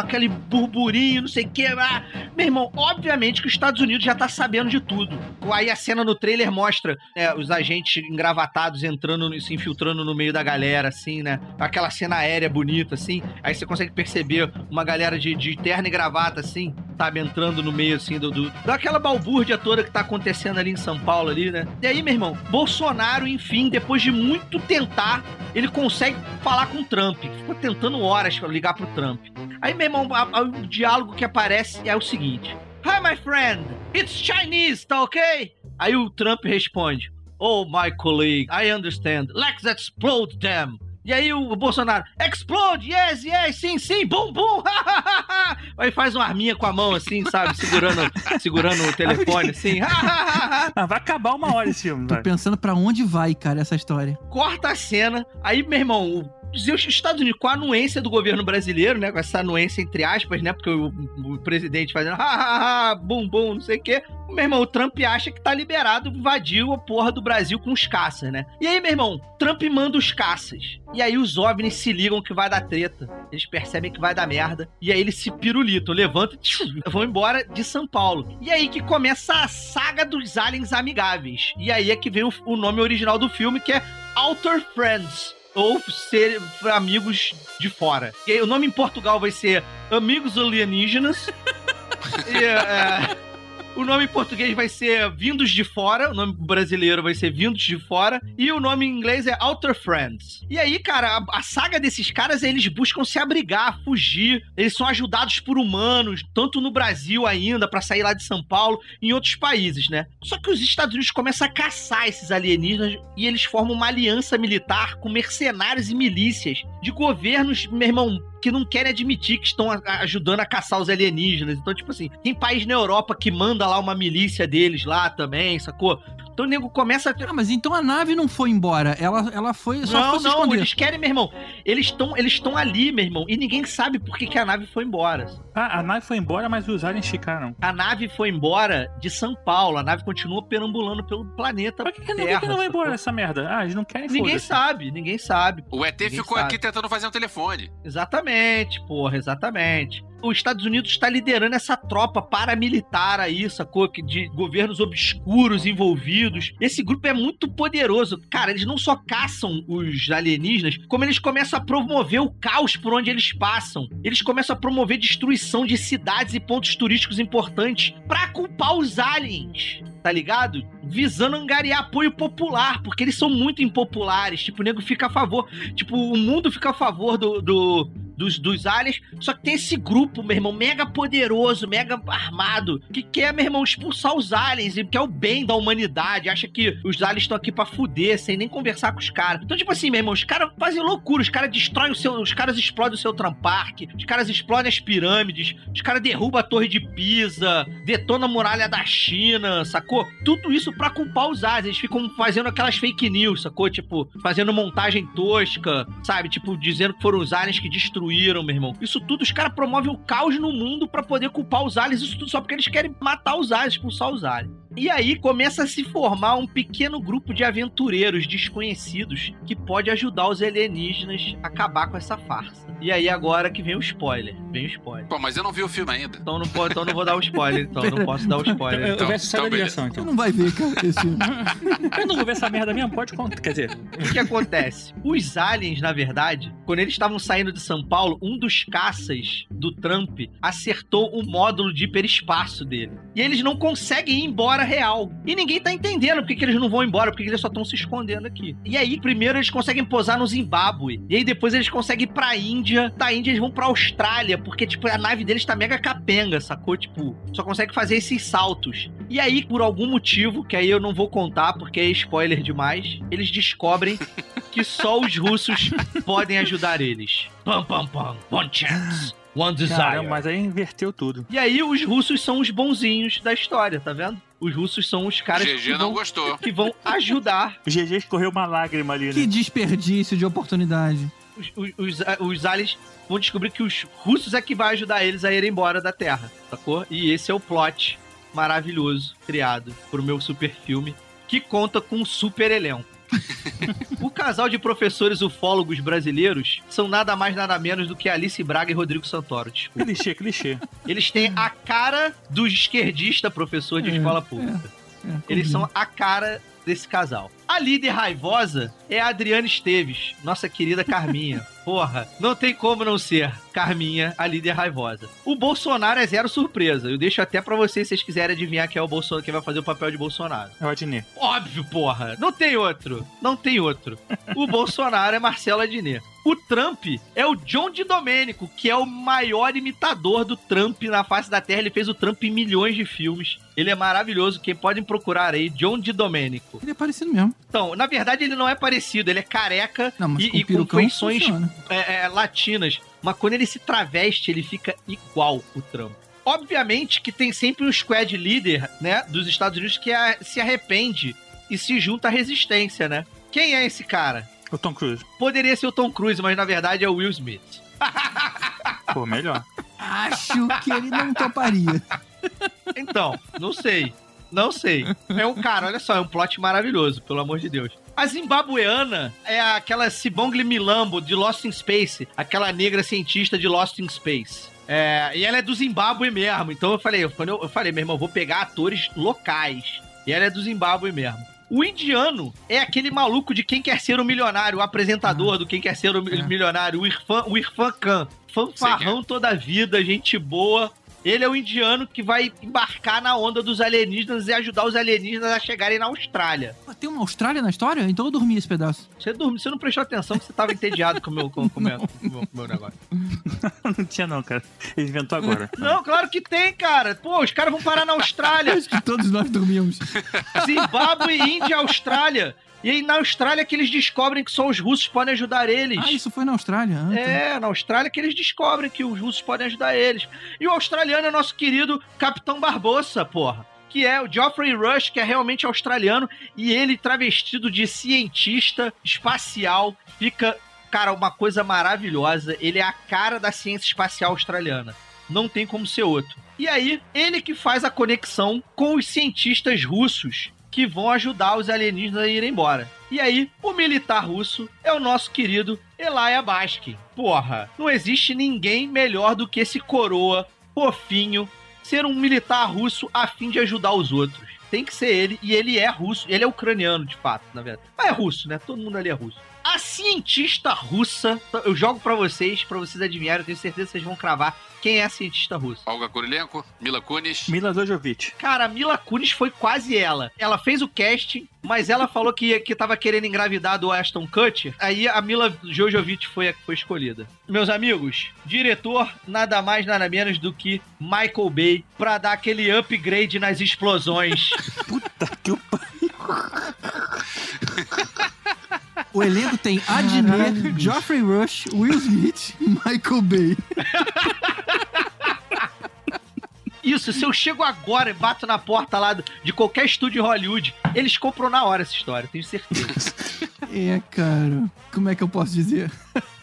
aquele burburinho, não sei o que. ah. Meu irmão, obviamente que os Estados Unidos já tá sabendo de tudo. Aí a cena no trailer mostra né, os agentes engravatados entrando, se infiltrando no meio da galera, assim, né? Aquela cena aérea bonita, assim. Aí você consegue perceber uma galera de, de terno e gravata, assim, sabe, entrando no meio, assim, do, do- daquela balbúrdia toda que tá acontecendo ali em São Paulo, ali, né? E aí, meu irmão, Bolsonaro, enfim, depois de muito tentar, ele consegue falar com o Trump. Ficou tentando horas pra ligar pro Trump. Aí, meu irmão, o diálogo que aparece é o seguinte: Hi, my friend, it's Chinese, tá ok? Aí o Trump responde: Oh, my colleague, I understand. Let's explode them. E aí o Bolsonaro, explode, yes, yes, sim, sim, bum, bum, [LAUGHS] Aí faz uma arminha com a mão assim, sabe, segurando, segurando o [LAUGHS] telefone assim, [LAUGHS] Ah, vai acabar uma hora esse filme, Tô vai. pensando pra onde vai, cara, essa história. corta a cena. Aí, meu irmão, o- os Estados Unidos, com a anuência do governo brasileiro, né? Com essa anuência entre aspas, né? Porque o, o presidente fazendo ha, ha, ha, bum, bum, não sei o quê. Meu irmão, o Trump acha que tá liberado, invadiu a porra do Brasil com os caças, né? E aí, meu irmão, Trump manda os caças. E aí os OVNIs se ligam que vai dar treta. Eles percebem que vai dar merda. E aí eles se pirulitam, levantam e vão embora de São Paulo. E aí que começa a saga dos aliens amigáveis. E aí é que vem o, o nome original do filme, que é Outer Friends. Ou ser amigos de fora. E aí, o nome em Portugal vai ser Amigos Alienígenas. [LAUGHS] e, é, o nome em português vai ser Vindos de Fora. O nome brasileiro vai ser Vindos de Fora. E o nome em inglês é Outer Friends. E aí, cara, a, a saga desses caras, eles buscam se abrigar, fugir. Eles são ajudados por humanos, tanto no Brasil ainda, pra sair lá de São Paulo, em outros países, né? Só que os Estados Unidos começam a caçar esses alienígenas e eles formam uma aliança militar com mercenários e milícias de governos, meu irmão, que não querem admitir que estão ajudando a caçar os alienígenas. Então, tipo assim, tem país na Europa que manda lá uma milícia deles lá também, sacou? Então o nego começa a. Ah, mas então a nave não foi embora. Ela, ela foi só não, foi se não, esconder. eles querem, meu irmão. Eles estão eles estão ali, meu irmão, e ninguém sabe por que, que a nave foi embora. Ah, a nave foi embora, mas os aliens ficaram. A nave foi embora de São Paulo, a nave continua perambulando pelo planeta. Por que, que, que Terra, que não vai embora essa merda? Ah, eles não querem Ninguém sabe, ninguém sabe. O ET Ninguém ficou sabe. aqui tentando fazer um telefone. Exatamente, porra, exatamente. Os Estados Unidos está liderando essa tropa paramilitar aí, sacou? De governos obscuros envolvidos. Esse grupo é muito poderoso. Cara, eles não só caçam os alienígenas, como eles começam a promover o caos por onde eles passam. Eles começam a promover destruição de cidades e pontos turísticos importantes pra culpar os aliens. Tá ligado? Visando angariar apoio popular, porque eles são muito impopulares. Tipo, o nego fica a favor. Tipo, o mundo fica a favor do, do- dos, dos aliens. Só que tem esse grupo, meu irmão, mega poderoso, mega armado, que quer, meu irmão, expulsar os aliens e quer o bem da humanidade. Acha que os aliens estão aqui pra fuder, sem nem conversar com os caras. Então, tipo assim, meu irmão, os caras fazem loucura. Os caras destroem o seu. Os caras explodem o seu tramparque. Os caras explodem as pirâmides. Os caras derrubam a torre de Pisa. Detonam a muralha da China, sacou? Tudo isso pra culpar os aliens. Eles ficam fazendo aquelas fake news, sacou? Tipo, fazendo montagem tosca, sabe? Tipo, dizendo que foram os aliens que destruíram, meu irmão. Isso tudo, os caras promovem o caos no mundo pra poder culpar os aliens. Isso tudo só porque eles querem matar os aliens, expulsar os aliens. E aí começa a se formar um pequeno grupo de aventureiros desconhecidos que pode ajudar os alienígenas a acabar com essa farsa. E aí agora que vem o spoiler. Vem o spoiler. Pô, mas eu não vi o filme ainda. Então não, pode, então não vou dar o spoiler, então. Não posso dar o spoiler. Eu Então, da então, ligação, Você então. não vai ver, cara, esse filme. [LAUGHS] Eu não vou ver essa merda mesmo, pode contar. Quer dizer, O que acontece? Os aliens, na verdade, quando eles estavam saindo de São Paulo, um dos caças do Trump acertou o módulo de hiperespaço dele. E eles não conseguem ir embora real. E ninguém tá entendendo por que, eles não vão embora, por que, que eles só estão se escondendo aqui. E aí, primeiro eles conseguem posar no Zimbábue. E aí depois eles conseguem ir pra Índia. Da Índia eles vão pra Austrália, porque, tipo, a nave deles tá mega capenga, sacou? Tipo, só consegue fazer esses saltos. E aí, por algum motivo, que aí eu não vou contar porque é spoiler demais, eles descobrem que só os russos [LAUGHS] podem ajudar eles. Pam, pam, pam. One chance. One desire. caramba, mas aí inverteu tudo. E aí, os russos são os bonzinhos da história, tá vendo? Os russos são os caras que GG não vão, gostou. que vão ajudar [LAUGHS] O GG escorreu uma lágrima ali, Que né? desperdício de oportunidade. os, os, os, os aliens. Vão descobrir que os russos é que vai ajudar eles a ir embora da Terra, sacou? E esse é o plot maravilhoso criado pro meu super filme, que conta com um super elenco. [LAUGHS] o casal de professores ufólogos brasileiros são nada mais nada menos do que Alice Braga e Rodrigo Santoro. desculpa. Clichê, clichê. Eles têm a cara do esquerdista professor de É, escola pública. É, Eles combina. são a cara desse casal. A líder raivosa é a Adriana Esteves, nossa querida Carminha. [LAUGHS] Porra, não tem como não ser Carminha, a líder raivosa. O Bolsonaro é zero surpresa. Eu deixo até pra vocês, se vocês quiserem adivinhar quem é o Bolsonaro, quem vai fazer o papel de Bolsonaro. É o Adnet. Óbvio, porra. Não tem outro. Não tem outro. O Bolsonaro é Marcelo Adnet. O Trump é o John de Domênico, que é o maior imitador do Trump na face da Terra. Ele fez o Trump em milhões de filmes. Ele é maravilhoso. Quem podem procurar aí, John de Domênico. Ele é parecido mesmo. Então, na verdade, ele não é parecido. Ele é careca Não, e, com e com feições é, é, latinas. Mas quando ele se traveste, ele fica igual o Trump. Obviamente que tem sempre um squad leader, né, dos Estados Unidos que a- se arrepende e se junta à resistência, né? Quem é esse cara? O Tom Cruise. Poderia ser o Tom Cruise, mas na verdade é o Will Smith. Pô, melhor. Acho que ele não toparia. Então, não sei. Não sei. É um cara, olha só, é um plot maravilhoso, pelo amor de Deus. A zimbabueana é aquela Sibongle Milambo de Lost in Space, aquela negra cientista de Lost in Space. É, e ela é do Zimbábue mesmo. Então eu falei, quando eu, eu falei, meu irmão, eu vou pegar atores locais. E ela é do Zimbábue mesmo. O indiano é aquele maluco de quem quer ser o milionário, o apresentador do quem quer ser o É. milionário, o Irfan, o Irfan Khan. Fanfarrão toda a vida, gente boa. Ele é o indiano que vai embarcar na onda dos alienígenas e ajudar os alienígenas a chegarem na Austrália. Pô, Tem uma Austrália na história? Então eu dormi esse pedaço. Você dormiu, você não prestou atenção que você tava entediado com o meu, com, com meu, com meu negócio. [LAUGHS] não tinha não, cara. Ele inventou agora. [LAUGHS] Não, claro que tem, cara. Pô, os caras vão parar na Austrália. Acho [LAUGHS] que todos nós dormimos. Zimbábue, Índia, Austrália. E aí na Austrália que eles descobrem que só os russos podem ajudar eles. Ah, isso foi na Austrália. Ah, tá. É, na Austrália que eles descobrem que os russos podem ajudar eles. E o australiano é nosso querido Capitão Barbosa, porra. Que é o Geoffrey Rush, que é realmente australiano, e ele, travestido de cientista espacial, fica, cara, uma coisa maravilhosa. Ele é a cara da ciência espacial australiana. Não tem como ser outro. E aí, ele que faz a conexão com os cientistas russos que vão ajudar os alienígenas a irem embora. E aí, o militar russo é o nosso querido Elia Baskin. Porra, não existe ninguém melhor do que esse coroa fofinho ser um militar russo a fim de ajudar os outros. Tem que ser ele, e ele é russo. Ele é ucraniano, de fato, na verdade. Mas é russo, né? Todo mundo ali é russo. A cientista russa, eu jogo pra vocês, pra vocês adivinharem, eu tenho certeza que vocês vão cravar quem é a cientista russa. Olga Kurilenko, Mila Kunis. Mila Jojovic. Cara, a Mila Kunis foi quase ela. Ela fez o casting, mas ela falou que, que tava querendo engravidar do Ashton Kutcher. Aí a Mila Jojovic foi a que foi escolhida. Meus amigos, diretor nada mais nada menos do que Michael Bay pra dar aquele upgrade nas explosões. [LAUGHS] Puta que o O elenco tem Adnet, Geoffrey Rush, Will Smith e Michael Bay. Isso, se eu chego agora e bato na porta lá de qualquer estúdio em Hollywood, eles compram na hora essa história, tenho certeza. [LAUGHS] É, cara. Como é que eu posso dizer?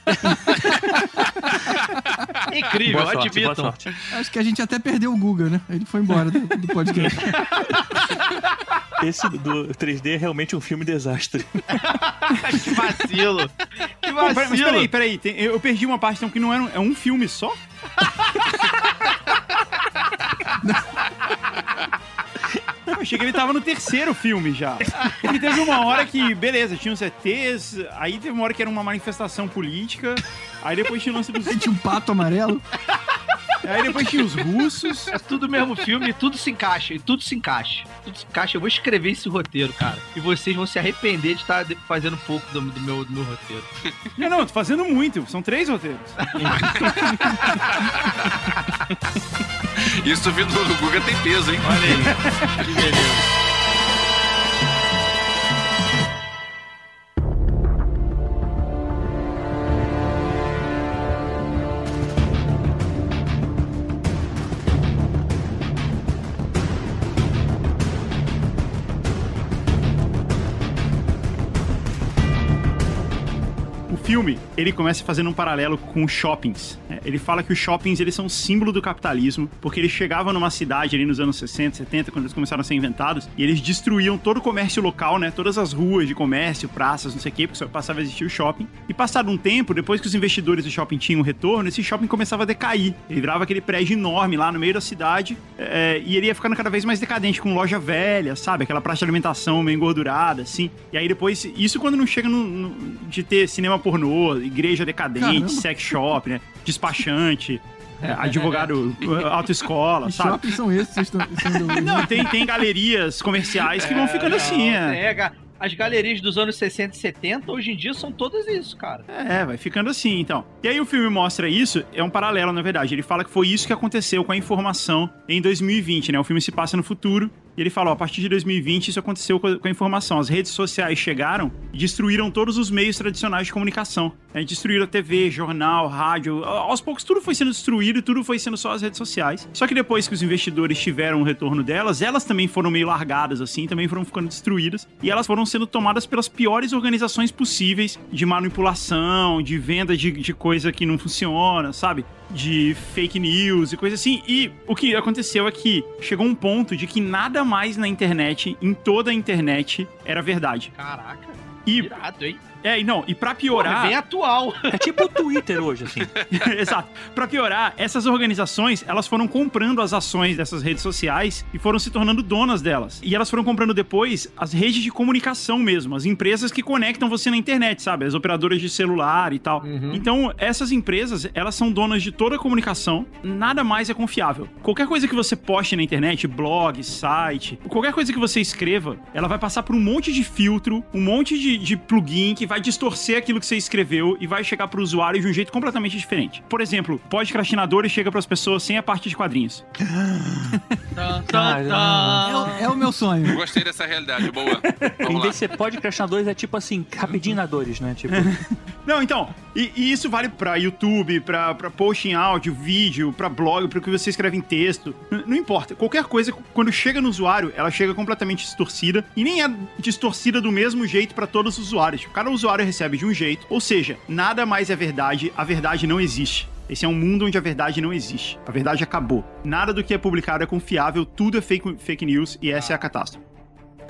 [LAUGHS] Incrível, Boa sorte, boa sorte. Acho que a gente até perdeu o Guga, né? Ele foi embora do, do podcast. [LAUGHS] Esse do 3D é realmente um filme desastre. [LAUGHS] que vacilo. Que Pô, pera- mas vacilo. peraí, peraí. tem- eu eu perdi uma parte, então, que não era um, é um filme só? Achei que ele tava no terceiro filme já. Ele teve uma hora que, beleza, tinha os ETs, aí teve uma hora que era uma manifestação política, aí depois tinha o lance. Tinha um pato amarelo. Aí depois tinha os russos. É tudo o mesmo filme e tudo se encaixa. E tudo se encaixa. Tudo se encaixa. Eu vou escrever esse roteiro, cara. E vocês vão se arrepender de estar fazendo pouco do, do meu, do meu roteiro. Não, não, tô fazendo muito, são três roteiros. [LAUGHS] Isso vindo do Guga tem peso, hein? Olha aí. Que beleza. Filme, ele começa fazendo um paralelo com shoppings. Ele fala que os shoppings, eles são símbolo do capitalismo, porque eles chegavam numa cidade ali nos anos 60, 70, quando eles começaram a ser inventados, e eles destruíam todo o comércio local, né? Todas as ruas de comércio, praças, não sei o quê, porque só passava a existir o shopping. E passado um tempo, depois que os investidores do shopping tinham um retorno, esse shopping começava a decair. Ele virava aquele prédio enorme lá no meio da cidade, é, e ele ia ficando cada vez mais decadente, com loja velha, sabe? Aquela praça de alimentação meio engordurada, assim. E aí depois, isso quando não chega no- no- de ter cinema pornô, igreja decadente, Caramba. sex shop, né? Despachante, é, advogado, [LAUGHS] autoescola, Que sabe? shoppings são esses? Vocês estão sendo... [LAUGHS] Não, tem, tem galerias comerciais que vão ficando assim, é. É, ga- as galerias dos anos 60 e 70, hoje em dia, são todas isso, cara. É, vai ficando assim, então. E aí o filme mostra isso, é um paralelo, na verdade. Ele fala que foi isso que aconteceu com a informação em 2020, né? O filme se passa no futuro. E ele fala, ó, a partir de 2020 isso aconteceu com a, informação. As redes sociais chegaram e destruíram todos os meios tradicionais de comunicação. né? Destruíram a TV, jornal, rádio. Aos poucos tudo foi sendo destruído e tudo foi sendo só as redes sociais. Só que depois que os investidores tiveram o retorno delas, elas também foram meio largadas, assim, também foram ficando destruídas. E elas foram sendo tomadas pelas piores organizações possíveis de manipulação, de venda de, de coisa que não funciona, sabe? De fake news e coisa assim. E o que aconteceu é que chegou um ponto de que nada mais na internet, em toda a internet, era verdade. Caraca, E, irado, hein? É, e não, e pra Porra, piorar. bem atual. É tipo o Twitter hoje, assim. [LAUGHS] Exato. Pra piorar, essas organizações, elas foram comprando as ações dessas redes sociais e foram se tornando donas delas. E elas foram comprando depois as redes de comunicação mesmo, as empresas que conectam você na internet, sabe? As operadoras de celular e tal. Então, essas empresas, elas são donas de toda a comunicação, nada mais é confiável. Qualquer coisa que você poste na internet, blog, site, qualquer coisa que você escreva, ela vai passar por um monte de filtro, um monte de, de plugin que vai distorcer aquilo que você escreveu e vai chegar pro usuário de um jeito completamente diferente. Por exemplo, podcastinadores chega pras pessoas sem a parte de quadrinhos. É, o- é o meu sonho. Eu gostei dessa realidade, boa. [LAUGHS] Em Vamos vez lá. de ser podcastinadores, é tipo assim, rapidinho na dores, né? Tipo, [LAUGHS] Não, então, e, e isso vale pra YouTube, pra post em áudio, vídeo, pra blog, pro que você escreve em texto. Não importa. Qualquer coisa, quando chega no usuário, ela chega completamente distorcida e nem é distorcida do mesmo jeito pra todos os usuários. Cada usuário recebe de um jeito. Ou seja, nada mais é verdade, a verdade não existe. Esse é um mundo onde a verdade não existe. A verdade acabou. Nada do que é publicado é confiável, tudo é fake, fake news e essa é a catástrofe.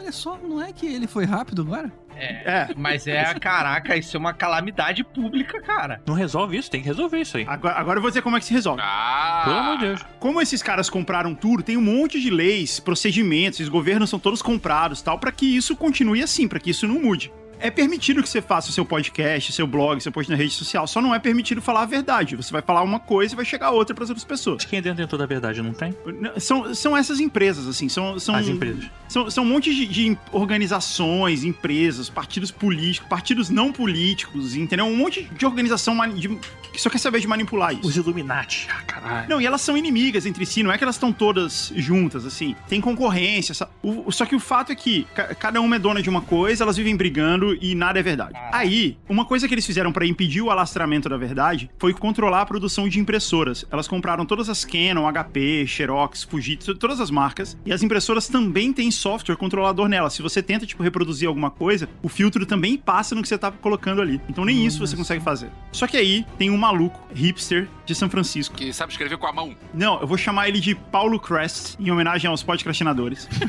Olha só, não é que ele foi rápido agora? É. Mas é, caraca, isso é uma calamidade pública, cara. não resolve isso, tem que resolver isso aí. Agora, agora eu vou dizer como é que se resolve. Ah! Pelo amor de Deus. Como esses caras compraram tudo, tem um monte de leis, procedimentos, os governos são todos comprados, tal, pra que isso continue assim, pra que isso não mude. É permitido que você faça o seu podcast, seu blog, seu post na rede social, só não é permitido falar a verdade. Você vai falar uma coisa e vai chegar outra para outras pessoas. Quem é dentro de toda a verdade não tem? São, são essas empresas, assim, são, são, As empresas. são, são um monte de, de organizações, empresas, partidos políticos, partidos não políticos, entendeu? Um monte de organização de- que só quer saber de manipular isso. Os Illuminati. Ah, caralho. Não, e elas são inimigas entre si, não é que elas estão todas juntas, assim. Tem concorrência. o- só que o fato é que ca- cada uma é dona de uma coisa, elas vivem brigando e nada é verdade. Aí, uma coisa que eles fizeram pra impedir o alastramento da verdade foi controlar a produção de impressoras. Elas compraram todas as Canon, HP, Xerox, Fujitsu, todas as marcas. E as impressoras também têm software controlador nelas. Se você tenta, tipo, reproduzir alguma coisa, o filtro também passa no que você tá colocando ali. Então nem isso você consegue fazer. Só que aí tem um maluco, hipster, de São Francisco. Que sabe escrever com a mão. Não, eu vou chamar ele de Paulo Crest, em homenagem aos podcastinadores. [LAUGHS]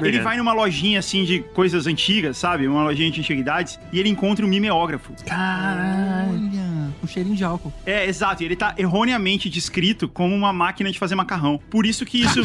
Ele vai numa lojinha assim de coisas antigas, sabe? Uma lojinha de antiguidades, e ele encontra um mimeógrafo. Caralho. Um cheirinho de álcool. É, exato, e ele tá erroneamente descrito como uma máquina de fazer macarrão. Por isso que isso.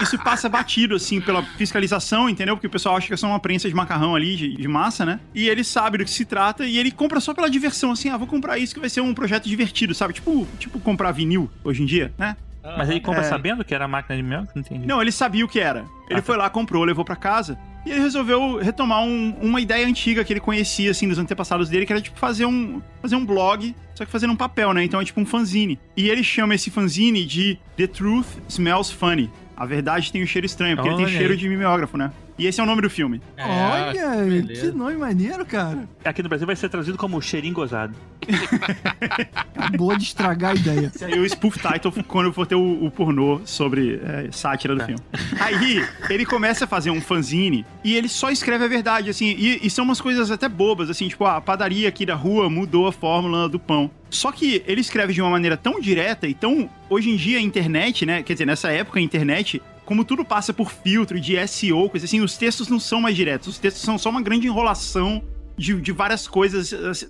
Isso passa batido, assim, pela fiscalização, entendeu? Porque o pessoal acha que é só uma prensa de macarrão ali, de, de massa, né? E ele sabe do que se trata e ele compra só pela diversão, assim, ah, vou comprar isso que vai ser um projeto divertido, sabe? Tipo, tipo comprar vinil hoje em dia, né? Mas ele compra É. sabendo que era a máquina de mel? Não entendi. Não, ele sabia o que era. Ele Ah, foi lá, comprou, levou pra casa. E ele resolveu retomar um- uma ideia antiga que ele conhecia, assim, dos antepassados dele, que era, tipo, fazer um, fazer um blog, só que fazendo um papel, né? Então é tipo um fanzine. E ele chama esse fanzine de The Truth Smells Funny. A verdade tem um cheiro estranho, porque ele Olha tem cheiro aí. de mimeógrafo, né? E esse é o nome do filme. É, Olha, beleza. que nome maneiro, cara. Aqui no Brasil vai ser traduzido como cheirinho gozado. [LAUGHS] Acabou de estragar a ideia. Esse aí é o spoof title quando eu for ter o, o pornô sobre é, sátira do Tá. filme. Aí, ele começa a fazer um fanzine e ele só escreve a verdade, assim, e, e são umas coisas até bobas, assim, tipo, ah, a padaria aqui da rua mudou a fórmula do pão. Só que ele escreve de uma maneira tão direta e tão. Hoje em dia, a internet, né? Quer dizer, nessa época, a internet. Como tudo passa por filtro de SEO, coisa assim, os textos não são mais diretos. Os textos são só uma grande enrolação de, de várias coisas. assim,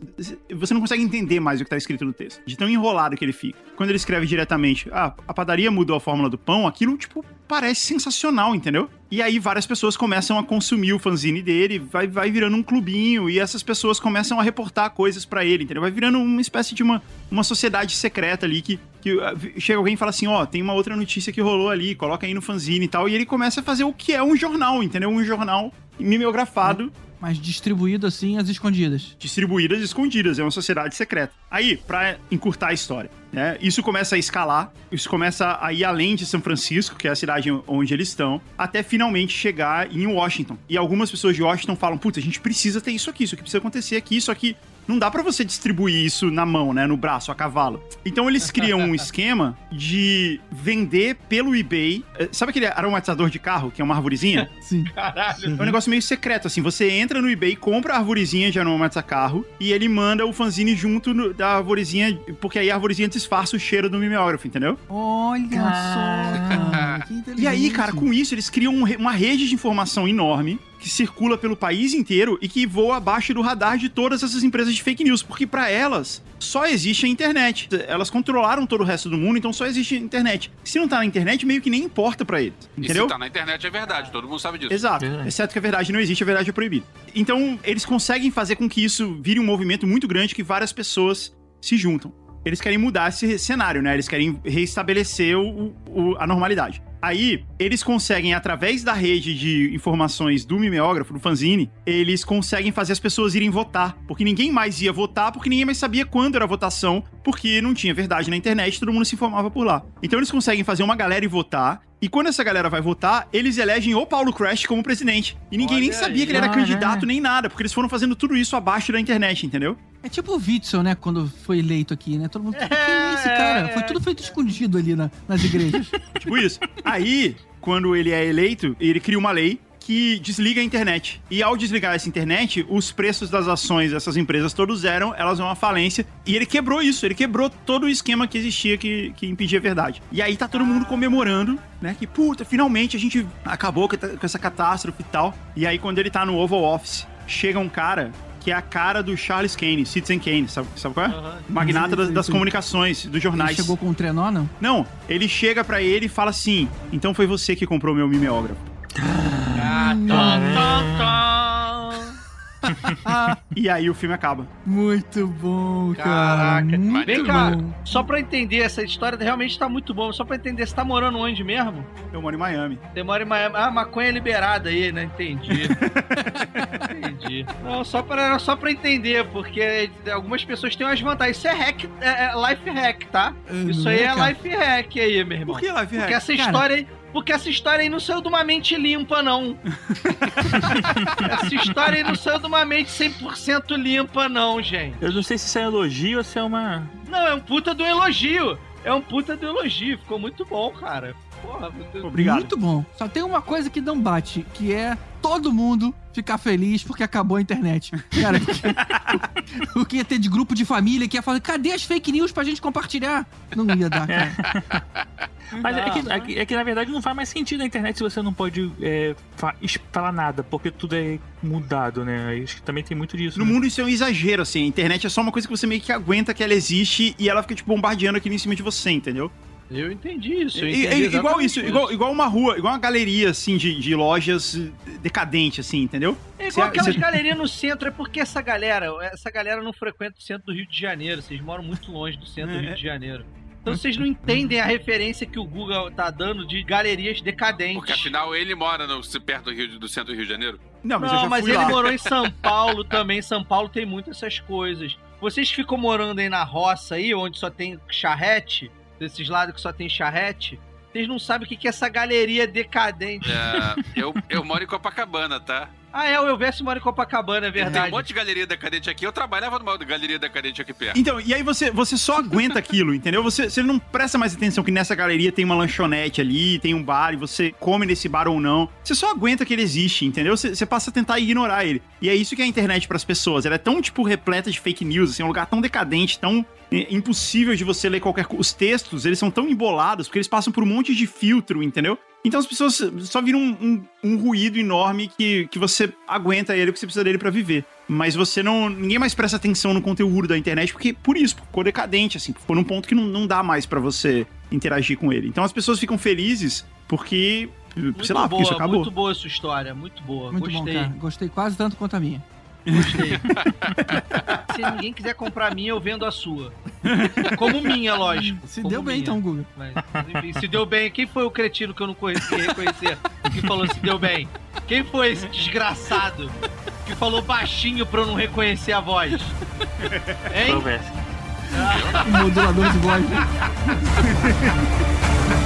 Você não consegue entender mais o que tá escrito no texto. De tão enrolado que ele fica. Quando ele escreve diretamente, ah, a padaria mudou a fórmula do pão, aquilo, tipo, parece sensacional, entendeu? E aí várias pessoas começam a consumir o fanzine dele, vai, vai virando um clubinho, e essas pessoas começam a reportar coisas pra ele, entendeu? Vai virando uma espécie de uma, uma sociedade secreta ali que, que ah, chega alguém e fala assim: ó, tem uma outra notícia que rolou ali, coloca aí no fanzine e tal, e ele começa a fazer o que é um jornal, entendeu? Um jornal mimeografado Mas distribuído assim, às escondidas. distribuídas escondidas, é uma sociedade secreta. Aí, pra encurtar a história, né? Isso começa a escalar, isso começa a ir além de São Francisco, que é a cidade onde eles estão, até finalmente chegar em Washington. E algumas pessoas de Washington falam: "Puta, a gente precisa ter isso aqui, isso aqui precisa acontecer aqui, isso aqui não dá pra você distribuir isso na mão, né, no braço, a cavalo. Então eles criam um [LAUGHS] esquema de vender pelo eBay. eh, Sabe aquele aromatizador de carro, que é uma arvorezinha? [LAUGHS] Sim. Caralho. É um negócio meio secreto, assim. Você entra no eBay, compra a arvorezinha de aromatizar carro e ele manda o fanzine junto no- da arvorezinha, porque aí a arvorezinha disfarça o cheiro do mimeógrafo, entendeu? Olha só, cara. E aí, cara, com isso eles criam um uma rede de informação enorme que circula pelo país inteiro e que voa abaixo do radar de todas essas empresas de fake news, porque pra elas só existe a internet. Elas controlaram todo o resto do mundo, então só existe a internet. Se não tá na internet, meio que nem importa pra eles, E entendeu? se tá na internet é verdade, todo mundo sabe disso. Exato. Verdade. Exceto que a verdade não existe, a verdade é proibida. Então, eles conseguem fazer com que isso vire um movimento muito grande que várias pessoas se juntam. Eles querem mudar esse cenário, né? Eles querem reestabelecer o- o- a normalidade. Aí, eles conseguem, através da rede de informações do mimeógrafo, do fanzine, eles conseguem fazer as pessoas irem votar. Porque ninguém mais ia votar, porque ninguém mais sabia quando era a votação, porque não tinha verdade na internet, todo mundo se informava por lá. Então eles conseguem fazer uma galera ir votar, e quando essa galera vai votar, eles elegem o Paulo Crash como presidente. E ninguém nem Olha sabia aí. que ele era Caralho. candidato nem nada, porque eles foram fazendo tudo isso abaixo da internet, entendeu? É tipo o Witzel, né? Quando foi eleito aqui, né? Todo mundo. Quem é esse cara? Foi tudo feito escondido ali na- nas igrejas. [LAUGHS] Tipo isso. Aí, quando ele é eleito, ele cria uma lei que desliga a internet. E ao desligar essa internet, os preços das ações dessas empresas todos eram, elas vão à falência. E ele quebrou isso, ele quebrou todo o esquema que existia que, que impedia a verdade. E aí tá todo mundo comemorando, né? Que puta, finalmente a gente acabou com essa catástrofe e tal. E aí quando ele tá no Oval Office, chega um cara que é a cara do Charles Kane, Citizen Kane, sabe, sabe qual é? Aham. Magnata Sim, das, sim, das sim. comunicações, dos Ele jornais. chegou com um trenó, não? Não, ele chega pra ele e fala assim: então foi você que comprou meu mimeógrafo. Ah, tom, tom, tom. E aí o filme acaba. Muito bom, cara. Caraca. Muito Vem cá, bom. só pra entender, essa história realmente tá muito boa. Só pra entender, você tá morando onde mesmo? Eu moro em Miami. Você mora em Miami. Ah, maconha é liberada aí, né? Entendi. [LAUGHS] Entendi. Não, só pra, só pra entender, porque algumas pessoas têm umas vantagens. Isso é hack, é, é life hack, tá? Isso aí é cara. life hack aí, meu irmão. Por que live Porque hack? essa Cara. história aí. Porque essa história aí não saiu de uma mente limpa, não. [LAUGHS] essa história aí não saiu de uma mente 100% limpa, não, gente. Eu não sei se isso é elogio ou se é uma. Não, é um puta do elogio. É um puta do elogio. Ficou muito bom, cara. Porra. Obrigado. Muito bom. Só tem uma coisa que não bate, que é todo mundo ficar feliz porque acabou a internet. Cara, [LAUGHS] porque- o que ia ter de grupo de família que ia falar, cadê as fake news pra gente compartilhar? Não ia dar, cara. [LAUGHS] Mas é, que, não. é, que, é que, na verdade não faz mais sentido na internet se você não pode é, falar nada, porque tudo é mudado, né? Acho que também tem muito disso. No né? mundo isso é um exagero, assim. A internet é só uma coisa que você meio que aguenta que ela existe e ela fica, tipo, bombardeando aquilo em cima de você, entendeu? Eu entendi isso. Eu entendi e- igual exatamente isso, igual, igual uma rua, igual uma galeria, assim, de, de lojas decadente, assim, entendeu? É igual Você- aquelas você- galerias no centro, é porque essa galera, essa galera não frequenta o centro do Rio de Janeiro, vocês moram muito longe do centro do É. Rio de Janeiro. Então vocês não entendem a referência que o Google tá dando de galerias decadentes. Porque afinal ele mora no, perto do, Rio, do centro do Rio de Janeiro. Não, mas eu Não, já mas fui ele lá. morou em [LAUGHS] São Paulo também. São Paulo tem muitas essas coisas. Vocês que ficam morando aí na roça aí, onde só tem charrete, desses lados que só tem charrete, vocês não sabem o que que é essa galeria decadente. É, eu, eu moro em Copacabana, tá? Ah, é, o Elvésio mora em Copacabana, é Tem um verdade. monte de galeria decadente aqui. Eu trabalhava numa galeria decadente aqui perto. Então, e aí você, você só aguenta aquilo, entendeu? Você, você não presta mais atenção que nessa galeria tem uma lanchonete ali, tem um bar, e você come nesse bar ou não. Você só aguenta que ele existe, entendeu? Você, você passa a tentar ignorar ele. E é isso que é a internet pras pessoas. Ela é tão, tipo, repleta de fake news, assim, um lugar tão decadente, tão é, impossível de você ler qualquer coisa. Os textos, eles são tão embolados, porque eles passam por um monte de filtro, entendeu? Então as pessoas só viram um, um- um ruído enorme que, que você aguenta ele, que você precisa dele pra viver. Mas você não. Ninguém mais presta atenção no conteúdo da internet, porque por isso, ficou decadente, assim, ficou num ponto que não, não dá mais pra você interagir com ele. Então as pessoas ficam felizes porque. Muito sei lá, porque boa, isso acabou. muito boa a sua história, muito boa. Muito Gostei, bom, cara. Gostei quase tanto quanto a minha. Gostei. Se ninguém quiser comprar a minha, eu vendo a sua. Como minha, lógico. Se Como deu bem minha. então. Mas, enfim, se deu bem, quem foi o cretino que eu não conheci reconhecer que falou se deu bem? Quem foi esse desgraçado que falou baixinho pra eu não reconhecer a voz? Hein? O modulador de voz. [LAUGHS]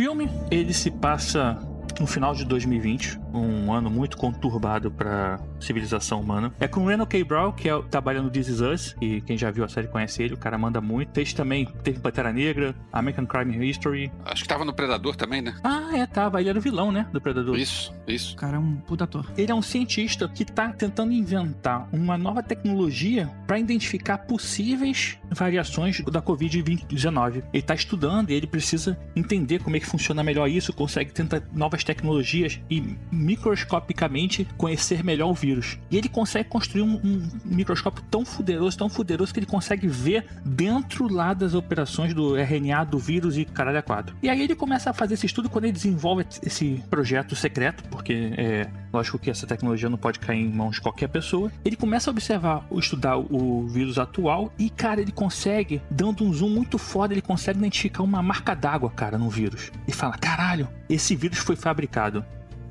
filme, ele se passa no final de 2020, um ano muito conturbado para civilização humana. É com o Reno K. Brown, que é, trabalha no This Is Us, e quem já viu a série conhece ele, o cara manda muito. Fez também, teve Pantera Negra, American Crime History. Acho que tava no Predador também, né? Ah, é, tava, ele era o vilão, né, do Predador. Isso, isso. O cara é um puta ator. Ele é um cientista que está tentando inventar uma nova tecnologia para identificar possíveis variações da Covid-19. Ele está estudando e ele precisa entender como é que funciona melhor isso, consegue tentar novas tecnologias e microscopicamente conhecer melhor o vírus. E ele consegue construir um, um microscópio tão fuderoso, tão fuderoso que ele consegue ver dentro lá das operações do RNA do vírus e caralho a quatro. E aí ele começa a fazer esse estudo quando ele desenvolve esse projeto secreto, porque é lógico que essa tecnologia não pode cair em mãos de qualquer pessoa. Ele começa a observar, estudar o vírus atual e, cara, ele consegue, dando um zoom muito foda, ele consegue identificar uma marca d'água, cara, no vírus. E fala: caralho, esse vírus foi fabricado.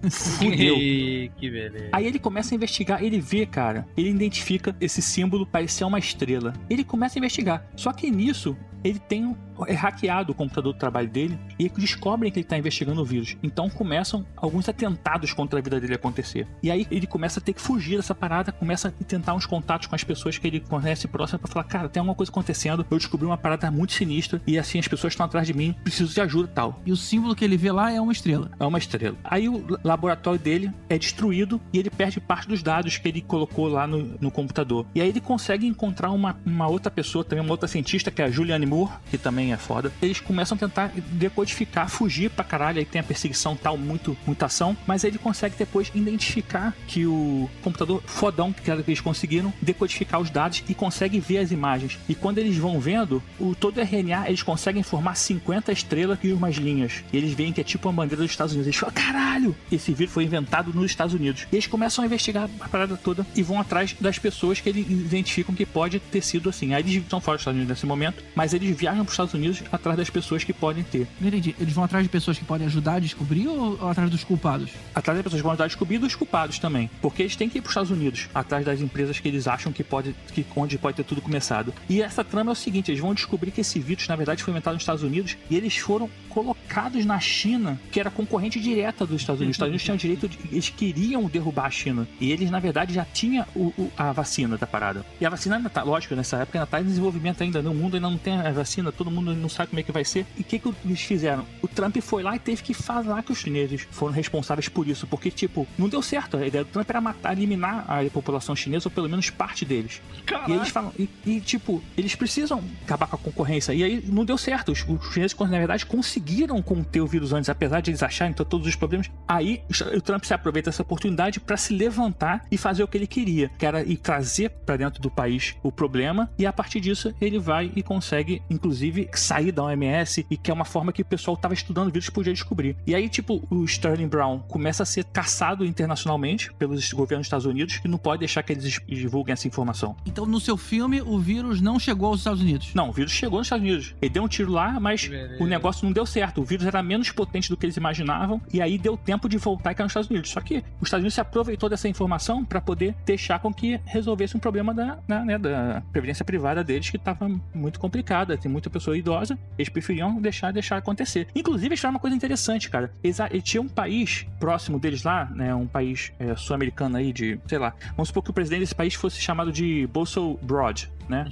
Fudeu. [LAUGHS] Que beleza. Aí ele começa a investigar, ele vê, cara, ele identifica esse símbolo parecer uma estrela. Ele começa a investigar. Só que nisso, ele tem um- é hackeado o computador do trabalho dele e descobrem que ele está investigando o vírus. Então começam alguns atentados contra a vida dele acontecer. E aí ele começa a ter que fugir dessa parada, começa a tentar uns contatos com as pessoas que ele conhece próximo para falar: cara, tem alguma coisa acontecendo, eu descobri uma parada muito sinistra e assim as pessoas estão atrás de mim, preciso de ajuda e tal. E o símbolo que ele vê lá é uma estrela. É uma estrela. Aí o laboratório dele é destruído e ele perde parte dos dados que ele colocou lá no, no computador. E aí ele consegue encontrar uma, uma outra pessoa, também uma outra cientista, que é a Julianne Moore, que também é foda. Eles começam a tentar decodificar, fugir pra caralho. Aí tem a perseguição tal, muito, muita ação. Mas ele consegue depois identificar que o computador fodão que eles conseguiram decodificar os dados e consegue ver as imagens. E quando eles vão vendo, o todo RNA, eles conseguem formar 50 estrelas e umas linhas. E eles veem que é tipo uma bandeira dos Estados Unidos. Eles falam, caralho, esse vírus foi inventado nos Estados Unidos. E eles começam a investigar a parada toda e vão atrás das pessoas que eles identificam que pode ter sido assim. Aí eles estão fora dos Estados Unidos nesse momento, mas eles viajam para os Estados Unidos Unidos atrás das pessoas que podem ter. Não entendi. Eles vão atrás de pessoas que podem ajudar a descobrir ou, ou atrás dos culpados? Atrás das pessoas que vão ajudar a descobrir e dos culpados também. Porque eles têm que ir para os Estados Unidos, atrás das empresas que eles acham que pode, que onde pode ter tudo começado. E essa trama é o seguinte: eles vão descobrir que esse vírus, na verdade, foi inventado nos Estados Unidos e eles foram colocados na China, que era concorrente direta dos Estados Unidos. Os Estados Unidos tinham direito de. Eles queriam derrubar a China. E eles, na verdade, já tinham o- o- a vacina da parada. E a vacina ainda tá, lógico, nessa época ainda tá em desenvolvimento ainda. No mundo ainda não tem a vacina, todo mundo não sabe como é que vai ser. E o que, que eles fizeram? O Trump foi lá e teve que falar que os chineses foram responsáveis por isso. Porque, tipo, não deu certo. A ideia do Trump era matar, eliminar a população chinesa, ou pelo menos parte deles. E eles falam, e, e, tipo, eles precisam acabar com a concorrência. E aí não deu certo. Os, os chineses, na verdade, conseguiram conter o vírus antes, apesar de eles acharem to- todos os problemas. Aí o Trump se aproveita essa oportunidade para se levantar e fazer o que ele queria, que era ir trazer para dentro do país o problema. E a partir disso, ele vai e consegue, inclusive, sair da OMS, e que é uma forma que o pessoal estava estudando o vírus podia descobrir. E aí, tipo, o Sterling Brown começa a ser caçado internacionalmente pelos governos dos Estados Unidos, que não pode deixar que eles divulguem essa informação. Então, no seu filme, o vírus não chegou aos Estados Unidos. Não, o vírus chegou nos Estados Unidos. Ele deu um tiro lá, mas Beleza. o negócio não deu certo. O vírus era menos potente do que eles imaginavam e aí deu tempo de voltar e cair nos Estados Unidos. Só que os Estados Unidos se aproveitou dessa informação para poder deixar com que resolvesse um problema da, da, né, da previdência privada deles que estava muito complicada. Tem muita pessoa idosa. Eles preferiam deixar deixar acontecer. Inclusive, eles uma coisa interessante, cara. Eles, eles tinham um país próximo deles lá, né, um país é, sul-americano aí de, sei lá. Vamos supor que o presidente desse país fosse chamado de Bolso Broad, né?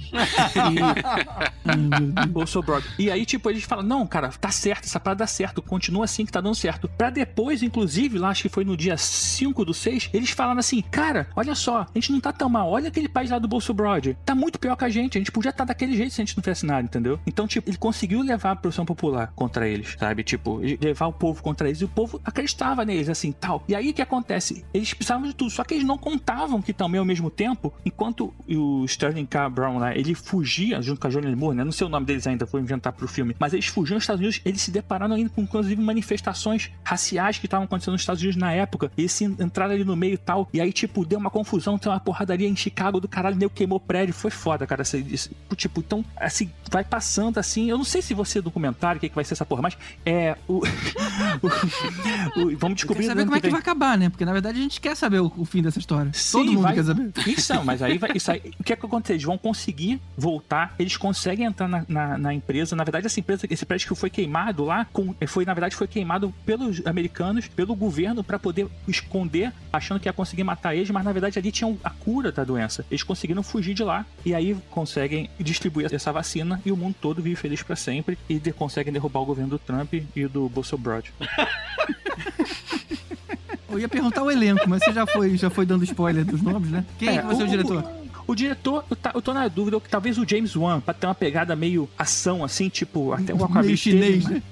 E, Bolso Broad. E aí, tipo, eles falam: não, cara, tá certo, essa parada dá certo, continua assim que tá dando certo. Pra depois, inclusive, lá acho que foi no dia 5 do 6, eles falaram assim: cara, olha só, a gente não tá tão mal, olha aquele país lá do Bolso Broad. Tá muito pior que a gente, a gente podia estar daquele jeito se a gente não fizesse nada, entendeu? Então, tipo, ele conseguiu levar a produção popular contra eles, sabe? Tipo, levar o povo contra eles e o povo acreditava neles, assim, tal. E aí o que acontece? Eles precisavam de tudo, só que eles não contavam que também ao mesmo tempo, enquanto o Sterling K. Brown lá, ele fugia junto com a Johnny Moore, né? Não sei o nome deles ainda, vou inventar pro filme, mas eles fugiam dos Estados Unidos, eles se depararam ainda com, inclusive, manifestações raciais que estavam acontecendo nos Estados Unidos na época. Eles se entraram ali no meio e tal, e aí, tipo, deu uma confusão, tem uma porradaria em Chicago do caralho, nego queimou prédio, foi foda, cara. Isso- tipo, então, assim, vai passando assim. Eu não sei se você documentário, o que, que vai ser essa porra, mas é. O, [LAUGHS] o- o- vamos descobrir saber no ano como é que vai acabar, né? Porque na verdade a gente quer saber o, o fim dessa história. Sim, Todo mundo vai- quer saber. Isso, mas aí vai. Isso aí, o que é que acontece? Eles vão conseguir voltar, eles conseguem entrar na, na, na empresa. Na verdade, essa empresa, esse prédio que foi queimado lá, com- foi, na verdade, foi queimado pelos americanos, pelo governo, para poder esconder, achando que ia conseguir matar eles, mas na verdade ali tinham a cura da doença. Eles conseguiram fugir de lá e aí conseguem distribuir essa vacina e o mundo todo vive feliz para sempre e de- conseguem derrubar o governo do Trump e do Bolsonaro. [LAUGHS] Eu ia perguntar o elenco, mas você já foi, já foi dando spoiler dos nomes, né? Quem é, que vai ser o diretor? O diretor, eu, tá- eu tô na dúvida que talvez o James Wan, pra ter uma pegada meio ação, assim, tipo, até o [LAUGHS] Aquaman Meio chinês, né?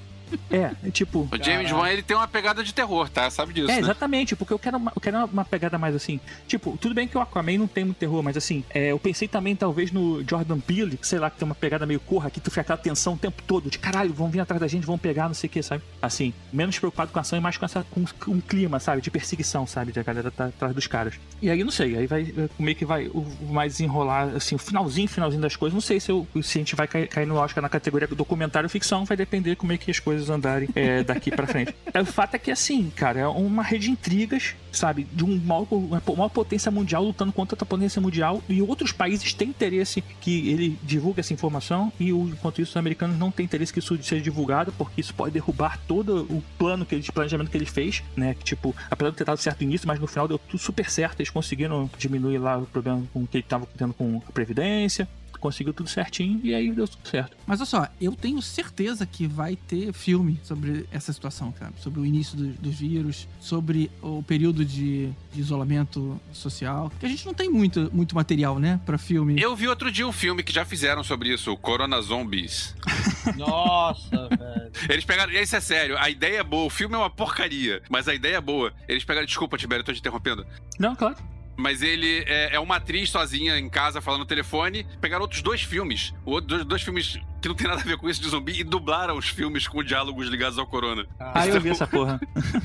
É, é tipo. O James Wan, ele tem uma pegada de terror, tá? Sabe disso, É, né? exatamente, porque eu quero, uma, eu quero uma, pegada mais assim. Tipo, tudo bem que o Aquaman não tem muito terror, mas assim, é, eu pensei também talvez no Jordan Peele, sei lá, que tem uma pegada meio corra, que tu fica aquela tensão o tempo todo, de caralho, vão vir atrás da gente, vão pegar, não sei o que, sabe? Assim, menos preocupado com a ação e mais com, essa, com um clima, sabe? De perseguição, sabe? De a galera tá atrás dos caras. E aí, não sei, aí vai, meio que vai o, mais enrolar, assim, o finalzinho, finalzinho das coisas. Não sei se, eu, se a gente vai cair, cair no Oscar na categoria documentário ficção, vai depender como é que as coisas andarem é, daqui pra frente. [LAUGHS] O fato é que, assim, cara, é uma rede de intrigas, sabe? De um maior, uma maior potência mundial lutando contra outra potência mundial e outros países têm interesse que ele divulgue essa informação e, enquanto isso, os americanos não têm interesse que isso seja divulgado porque isso pode derrubar todo o plano que ele, de planejamento que ele fez, né? Que, tipo, apesar de ter dado certo no início, mas no final deu tudo super certo. Eles conseguiram diminuir lá o problema com que ele tava tendo com a Previdência. Conseguiu tudo certinho e aí deu tudo certo. Mas olha só, eu tenho certeza que vai ter filme sobre essa situação, cara. Sobre o início do- dos vírus, sobre o período de, de isolamento social. Que a gente não tem muito, muito material, né, pra filme. Eu vi outro dia um filme que já fizeram sobre isso, o Corona Zombies. [LAUGHS] Nossa, velho. Eles pegaram. E isso é sério, a ideia é boa, o filme é uma porcaria, mas a ideia é boa. Eles pegaram. Desculpa, Tibério, eu tô te interrompendo. Não, claro. Mas ele é, é uma atriz sozinha em casa falando no telefone. Pegaram outros dois filmes. o outro- Dois, dois filmes que não tem nada a ver com isso de zumbi e dublaram os filmes com diálogos ligados ao corona. Ah, eu vi essa porra.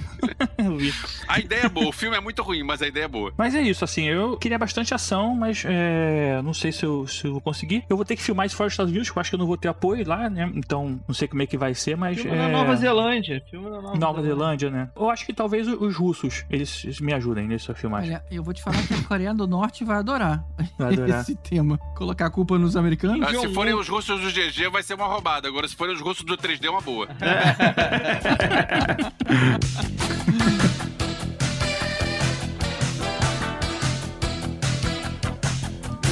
[LAUGHS] eu vi. A ideia é boa, o filme é muito ruim, mas a ideia é boa. Mas é isso, assim, eu queria bastante ação, mas é, não sei se eu, se eu vou conseguir. Eu vou ter que filmar isso fora dos Estados Unidos, porque eu acho que eu não vou ter apoio lá, né? Então, não sei como é que vai ser, mas. Filme é... na Nova Zelândia. Filme na Nova, Nova Zelândia, né? Eu acho que talvez os russos, eles, eles me ajudem nessa filmagem. Olha, eu vou te falar que a Coreia do Norte vai adorar, Vai adorar. [LAUGHS] esse tema. Colocar a culpa nos americanos. Ah, se forem os russos do GG, vai ser uma roubada. Agora, se forem os russos do 3D, é uma boa. [LAUGHS]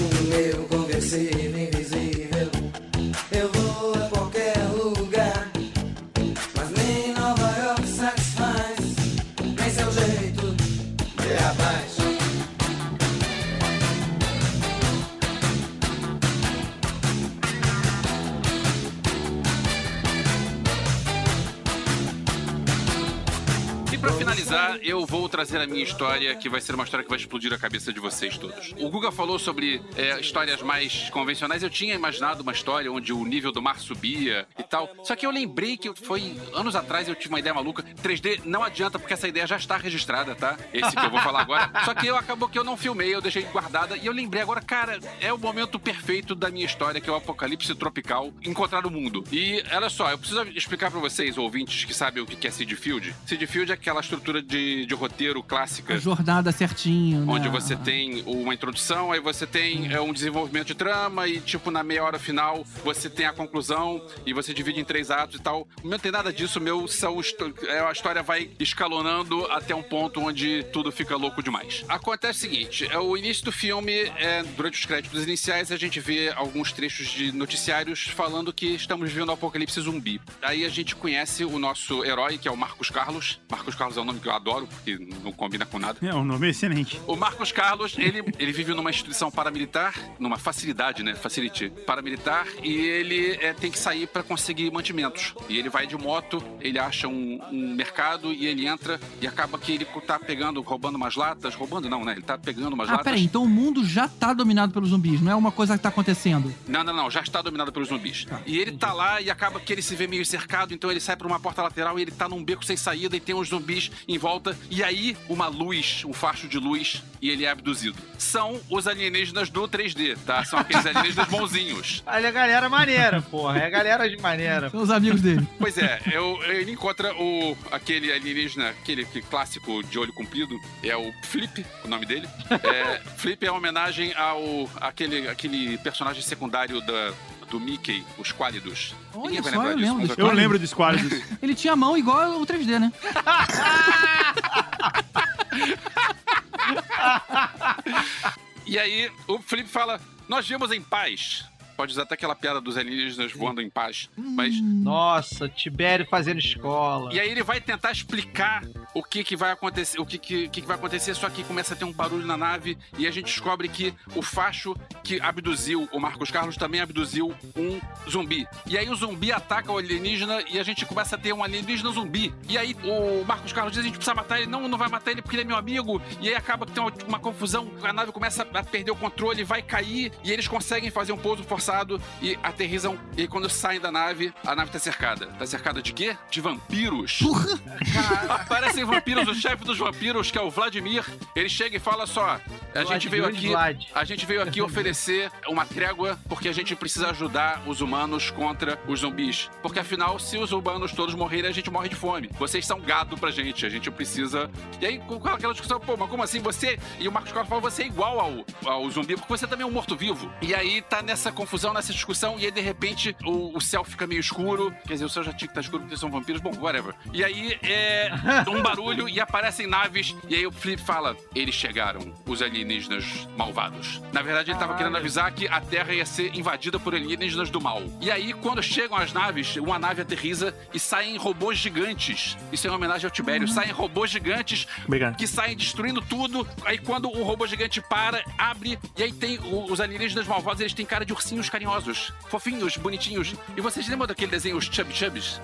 O meu finalizar, eu vou trazer a minha história, que vai ser uma história que vai explodir a cabeça de vocês todos. O Guga falou sobre é, histórias mais convencionais. Eu tinha imaginado uma história onde o nível do mar subia e tal. Só que eu lembrei que foi anos atrás eu tive uma ideia maluca. 3D não adianta, porque essa ideia já está registrada, tá? Esse que eu vou falar agora. Só que eu acabou que eu não filmei, eu deixei guardada. E eu lembrei agora, cara, é o momento perfeito da minha história, que é o apocalipse tropical, encontrar o mundo. E olha só, eu preciso explicar pra vocês, ouvintes que sabem o que é Seed Field. Seed Field é aquela estrutura de, de roteiro clássica. A jornada certinho, né? Onde você tem uma introdução, aí você tem é, um desenvolvimento de trama e, tipo, na meia hora final, você tem a conclusão e você divide em três atos e tal. O meu não tem nada disso, o meu são... é, A história vai escalonando até um ponto onde tudo fica louco demais. Acontece o seguinte, é o início do filme, é, durante os créditos iniciais, a gente vê alguns trechos de noticiários falando que estamos vivendo o apocalipse zumbi. Aí a gente conhece o nosso herói, que é o Marcos Carlos. Marcos Carlos é um nome que eu adoro, porque não combina com nada. É, o nome excelente. O Marcos Carlos, ele, ele vive numa instituição paramilitar, numa facilidade, né? Facility paramilitar, e ele é, tem que sair para conseguir mantimentos. E ele vai de moto, ele acha um, um mercado e ele entra e acaba que ele tá pegando, roubando umas latas. Roubando não, né? Ele tá pegando umas Ah, latas. peraí, então o mundo já tá dominado pelos zumbis, não é uma coisa que tá acontecendo. Não, não, não, já está dominado pelos zumbis. e ele tá lá e acaba que ele se vê meio cercado, então ele sai por uma porta lateral e ele tá num beco sem saída e tem uns zumbis em volta. E aí, uma luz, um facho de luz, e ele é abduzido. São os alienígenas do 3D, tá? São aqueles alienígenas [LAUGHS] bonzinhos. Olha a galera maneira, porra. É a galera de maneira. São os amigos dele. Pois é, eu- ele encontra o, aquele alienígena, aquele que clássico de olho comprido, é o Flip, o nome dele. É, Flip é uma homenagem ao aquele, aquele personagem secundário da, do Mickey, os Quálidos. Olha Ninguém vai só, lembrar eu disso, lembro mas dos Eu lembro dos quadros. [LAUGHS] Ele tinha a mão igual o 3D, né? [LAUGHS] E aí o Felipe fala: Nós vimos em paz. Pode usar até aquela piada dos alienígenas voando em paz. Mas. Nossa, Tibério fazendo escola. E aí ele vai tentar explicar o que, que vai acontecer, o que, que, que que vai acontecer, só que começa a ter um barulho na nave e a gente descobre que o facho que abduziu o Marcos Carlos também abduziu um zumbi. E aí o zumbi ataca o alienígena e a gente começa a ter um alienígena zumbi. E aí o Marcos Carlos diz: a gente precisa matar ele. Não, não vai matar ele porque ele é meu amigo. E aí acaba que tem uma, uma confusão. A nave começa a perder o controle, vai cair. E eles conseguem fazer um pouso forçado e aterrizam. E aí quando saem da nave, a nave tá cercada. Tá cercada de quê? De vampiros. [LAUGHS] Aparecem vampiros, o chefe dos vampiros, que é o Vladimir. Ele chega e fala só: a gente veio aqui. Vlad. A gente veio aqui oferecer uma trégua porque a gente precisa ajudar os humanos contra os zumbis. Porque afinal, se os humanos todos morrerem, a gente morre de fome. Vocês são gado pra gente, a gente precisa. E aí, com aquela discussão, pô, mas como assim você. E o Marcos Carlos fala: você é igual ao, ao zumbi, porque você também é um morto-vivo. E aí tá nessa confusão, nessa discussão, e aí de repente o, o céu fica meio escuro. Quer dizer, o céu já tinha que estar escuro porque são vampiros, bom, whatever. E aí é um barulho e aparecem naves, e aí o Flip fala: eles chegaram, os alienígenas malvados. Na verdade, ele tava querendo avisar que a Terra ia ser invadida por alienígenas do mal. E aí, quando chegam as naves, uma nave aterriza e saem robôs gigantes. Isso é uma homenagem ao Tibério. Saem robôs gigantes Obrigado. que saem destruindo tudo. Aí quando um robô gigante para, abre, e aí tem o- os alienígenas malvados, eles têm cara de ursinhos carinhosos, fofinhos, bonitinhos. E vocês lembram daquele desenho, os Chubby Chubbies?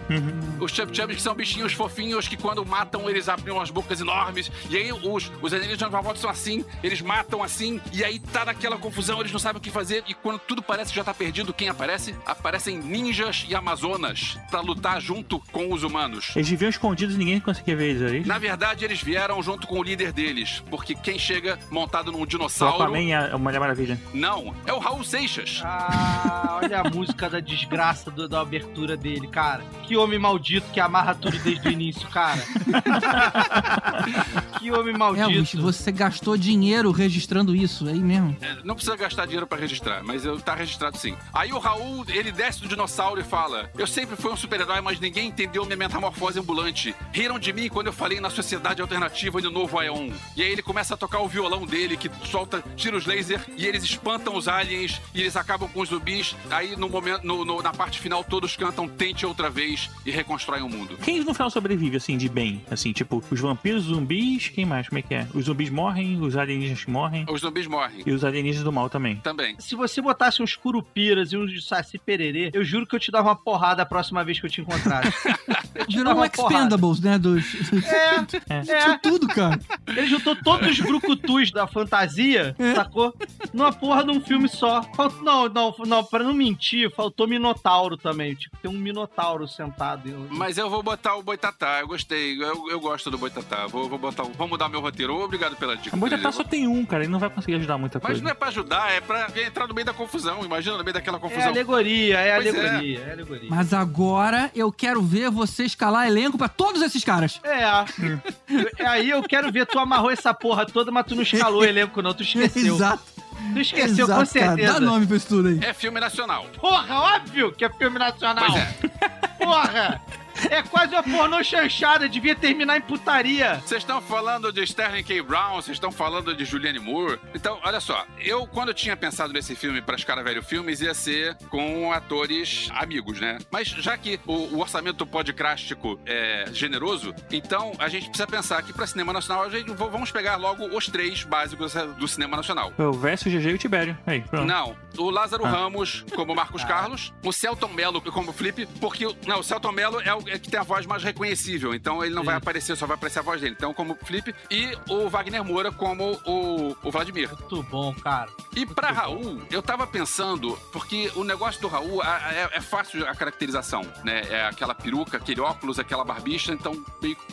Os Chubby Chubbies que são bichinhos fofinhos que quando matam eles abrem umas bocas enormes. E aí os, os alienígenas malvados são assim, eles matam assim. E aí tá naquela confusão, eles não sabem o que fazer. E quando tudo parece que já tá perdido, quem aparece? Aparecem ninjas e amazonas pra lutar junto com os humanos. Eles viviam escondidos e ninguém conseguia ver eles aí. Na verdade, eles vieram junto com o líder deles, porque quem chega montado num O dinossauro. Aquaman e a Mulher Maravilha. Não, é o Raul Seixas. Ah, olha a música da desgraça do- da abertura dele, cara. Que homem maldito que amarra tudo desde o início, cara. [LAUGHS] [LAUGHS] que homem Elvis, maldito. você gastou dinheiro registrando isso, é aí mesmo. É, Não precisa gastar dinheiro pra registrar, mas eu, tá registrado sim. Aí o Raul, ele desce do dinossauro e fala: Eu sempre fui um super-herói, mas ninguém entendeu minha metamorfose ambulante. Riram de mim quando eu falei na sociedade alternativa e no novo Aeon. E aí ele começa a tocar o violão dele, que solta tiros laser, e eles espantam os aliens, e eles acabam com os zumbis. Aí no momento, no- no- na parte final, todos cantam Tente Outra Vez e reconstroem o mundo. Quem no final sobrevive, assim, de bem? Assim, tipo, os vampiros, os zumbis, quem mais? Como é que é? Os zumbis morrem, os alienígenas morrem. Os zumbis morrem. E os alienígenas do mal também. Também. Se você botasse uns curupiras e uns saci pererê, eu juro que eu te dava uma porrada a próxima vez que eu te encontrasse. [LAUGHS] Eu te Virou um uma porrada. Expendables, né? Dos... É, [LAUGHS] Isso é. tudo, cara. Ele juntou todos os brucutus da fantasia, É. sacou? Numa porra de um filme só. Falt- Não, não, não, pra não mentir, faltou Minotauro também. Tipo, tem um Minotauro sentado. Mas eu vou botar o Boitatá, eu gostei, eu, eu gosto do Boitatá. Vou, vou botar, o- vou mudar meu roteiro. Obrigado pela dica. A Boitatá só tem um, cara, ele não vai conseguir ajudar muita Mas coisa. não é pra ajudar, é pra entrar no meio da confusão. Imagina no meio daquela É confusão. alegoria, é Pois é. alegoria, é alegoria. Mas agora eu quero ver você escalar elenco pra todos esses caras. É. Eu- [LAUGHS] Aí eu quero ver, tu amarrou essa porra toda, mas tu não escalou o [LAUGHS] elenco, não. Tu esqueceu. Exato. Tu esqueceu, com Exato, cara. certeza. Dá nome pra isso tudo aí. É filme nacional. Porra, óbvio que é filme nacional. Pois é. Porra! É quase uma pornô chanchada, devia terminar em putaria. Vocês estão falando de Sterling K. Brown, vocês estão falando de Julianne Moore. Então, olha só, eu, quando eu tinha pensado nesse filme para Cara Velho Filmes, ia ser com atores amigos, né? Mas já que o, o orçamento podcrástico é generoso, então a gente precisa pensar que para cinema nacional, a gente, vamos pegar logo os três básicos do cinema nacional. O verso, o GG e o Tibério. Aí, pronto. Não, o Lázaro Ah. Ramos como Marcos Carlos, o Celton Mello como Flip, porque não, o Celton Mello é o é que tem a voz mais reconhecível, então ele não vai aparecer, só vai aparecer a voz dele. Então, como Flip, e o Wagner Moura como o, o Vladimir. Muito bom, cara. E pra Raul, eu tava pensando, porque o negócio do Raul é, é fácil a caracterização, né? É aquela peruca, aquele óculos, aquela barbicha, então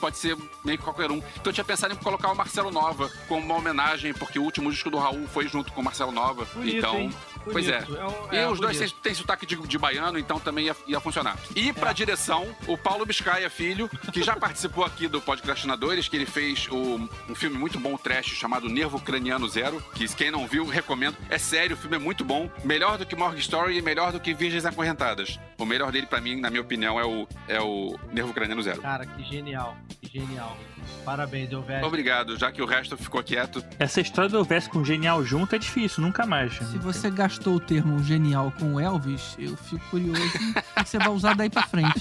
pode ser meio que qualquer um. Então eu tinha pensado em colocar o Marcelo Nova como uma homenagem, porque o último disco do Raul foi junto com o Marcelo Nova. Bonito, então. hein? Pois é. Bonito. um- E é os dois bonito. têm, têm sotaque de, de baiano, então também ia, ia funcionar. E pra direção, o Paulo Biscaia Filho, que já participou aqui do Podcastinadores, que ele fez o- um filme muito bom, trash, chamado Nervo Craniano Zero, que quem não viu, recomendo. É sério, o filme é muito bom. Melhor do que Morgue Story e melhor do que Virgens Acorrentadas. O melhor dele, pra mim, na minha opinião, é o, é o Nervo Craniano Zero. Cara, que genial. Que genial. Parabéns, Elvésio. Obrigado, já que o resto ficou quieto. Essa história do verso com genial junto é difícil, nunca mais. Se você gastou o termo genial com o Elvis, eu fico curioso o [LAUGHS] que você vai usar daí pra frente.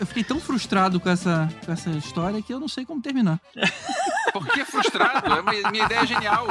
Eu fiquei tão frustrado com essa, com essa história que eu não sei como terminar. Por que frustrado? É uma- minha ideia é genial.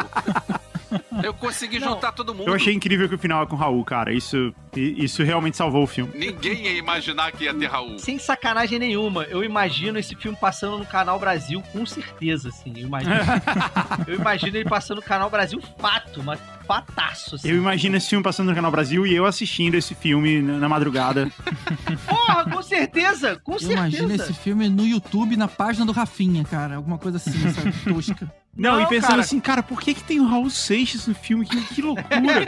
Eu consegui juntar todo mundo. Eu achei incrível que o final é com o Raul, cara. Isso, isso realmente salvou o filme. Ninguém ia imaginar que ia ter Raul. Sem sacanagem nenhuma, eu imagino esse filme passando no Canal Brasil com certeza, assim. Eu imagino, [LAUGHS] eu imagino ele passando no Canal Brasil fato, mas fataço, assim. Eu imagino esse filme passando no Canal Brasil e eu assistindo esse filme na madrugada. [LAUGHS] Porra, com certeza, com Eu certeza. imagino esse filme no YouTube, na página do Rafinha, cara. Alguma coisa assim, sabe? [LAUGHS] Tosca. Não, Não, e pensando cara. assim, cara, por que, que tem o Raul Seixas no filme? Que, que loucura!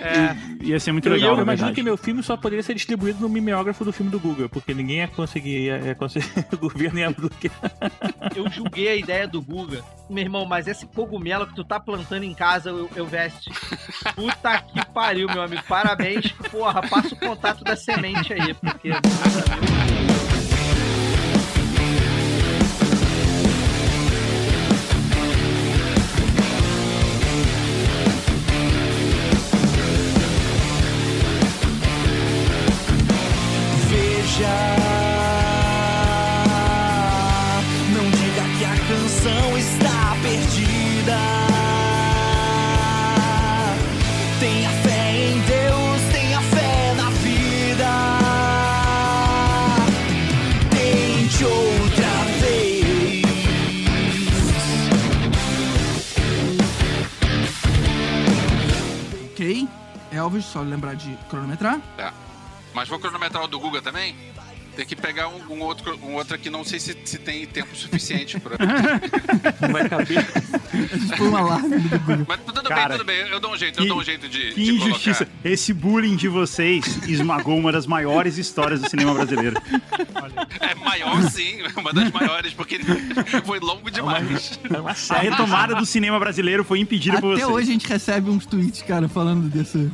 É. [LAUGHS] Ia ser muito Eu, legal, eu na imagino verdade. que meu filme só poderia ser distribuído no mimeógrafo do filme do Google, porque ninguém ia conseguir, ia, ia conseguir o governo ia bloquear. Eu julguei a ideia do Guga. Meu irmão, mas esse cogumelo que tu tá plantando em casa, eu, eu veste. Puta que pariu, meu amigo. Parabéns. Porra, passa o contato da semente aí, porque. Elvis, só lembrar de cronometrar. Mas vou cronometrar o do Guga também? Tem que pegar um, um outro, um outro aqui, não sei se, se tem tempo suficiente pra. Não vai caber. A gente põe um alarme do Google. Mas tudo Cara, bem, tudo bem. Eu dou um jeito, que- eu dou um jeito de, Que de injustiça. colocar. Esse bullying de vocês esmagou uma das maiores histórias do cinema brasileiro. É maior sim, uma das maiores, porque foi longo demais. É uma A série. retomada do cinema brasileiro foi impedida por Até vocês. hoje a gente recebe uns tweets, cara, falando desse.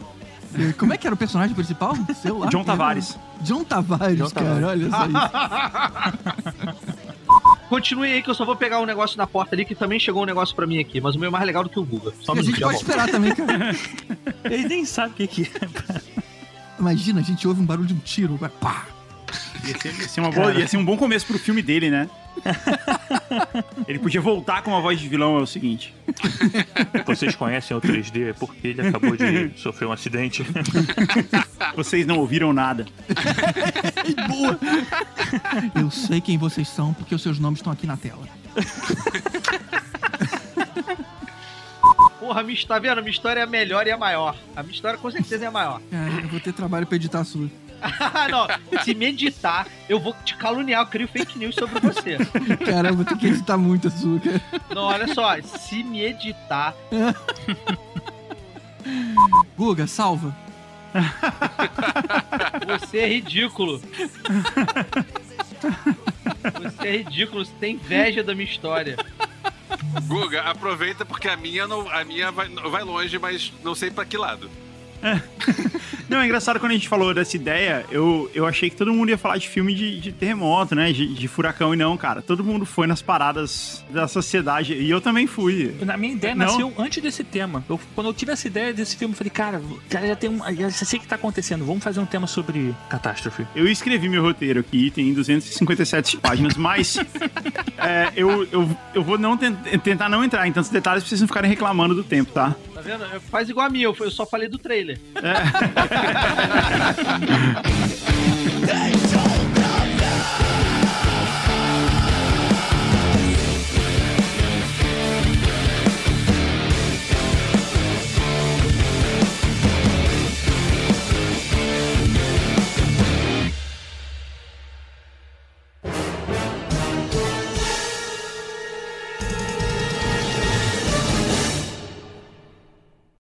Como é que era o personagem principal? Sei lá. John Tavares. John Tavares, John cara, olha só isso. [LAUGHS] Continue aí que eu só vou pegar um negócio na porta ali que também chegou um negócio pra mim aqui, mas o meu é mais legal do que o Google. Só a gente já pode esperar também, cara. [LAUGHS] Ele nem sabe o que, que é. Imagina, a gente ouve um barulho de um tiro. vai Pá! Ia ser, ia ser uma boa- ia ser um bom começo pro filme dele, né? [LAUGHS] Ele podia voltar com uma voz de vilão, é o seguinte. [LAUGHS] Vocês conhecem o 3D porque ele acabou de sofrer um acidente. [LAUGHS] Vocês não ouviram nada. Boa! Eu sei quem vocês são porque os seus nomes estão aqui na tela. Porra, minha, tá vendo? A minha história é a melhor e a maior. A minha história com certeza é a maior. Cara, eu vou ter trabalho pra editar a sua. Não, se me editar, eu vou te caluniar, eu crio fake news sobre você. Cara, eu vou ter que editar muito a sua, cara. Não, olha só, se me editar, Guga, salva. você é ridículo. Você é ridículo, você tem inveja da minha história. Guga, aproveita porque a minha não, a minha vai, vai longe, mas não sei pra que lado. [LAUGHS] Não, é engraçado quando a gente falou dessa ideia, eu, eu achei que todo mundo ia falar de filme de, de terremoto, né? De, de furacão, e não, cara. Todo mundo foi nas paradas da sociedade. E eu também fui. Na minha ideia Não. nasceu antes desse tema. Eu- quando eu tive essa ideia desse filme, eu falei, cara, cara já tem um. Já sei o que tá acontecendo. Vamos fazer um tema sobre catástrofe. Eu escrevi meu roteiro aqui, tem 257 páginas, mas [LAUGHS] é, eu, eu, eu vou não ten- tentar não entrar em tantos detalhes pra vocês não ficarem reclamando do tempo, tá? Tá vendo? Faz igual a mim, eu eu só falei do trailer. Hey, [LAUGHS]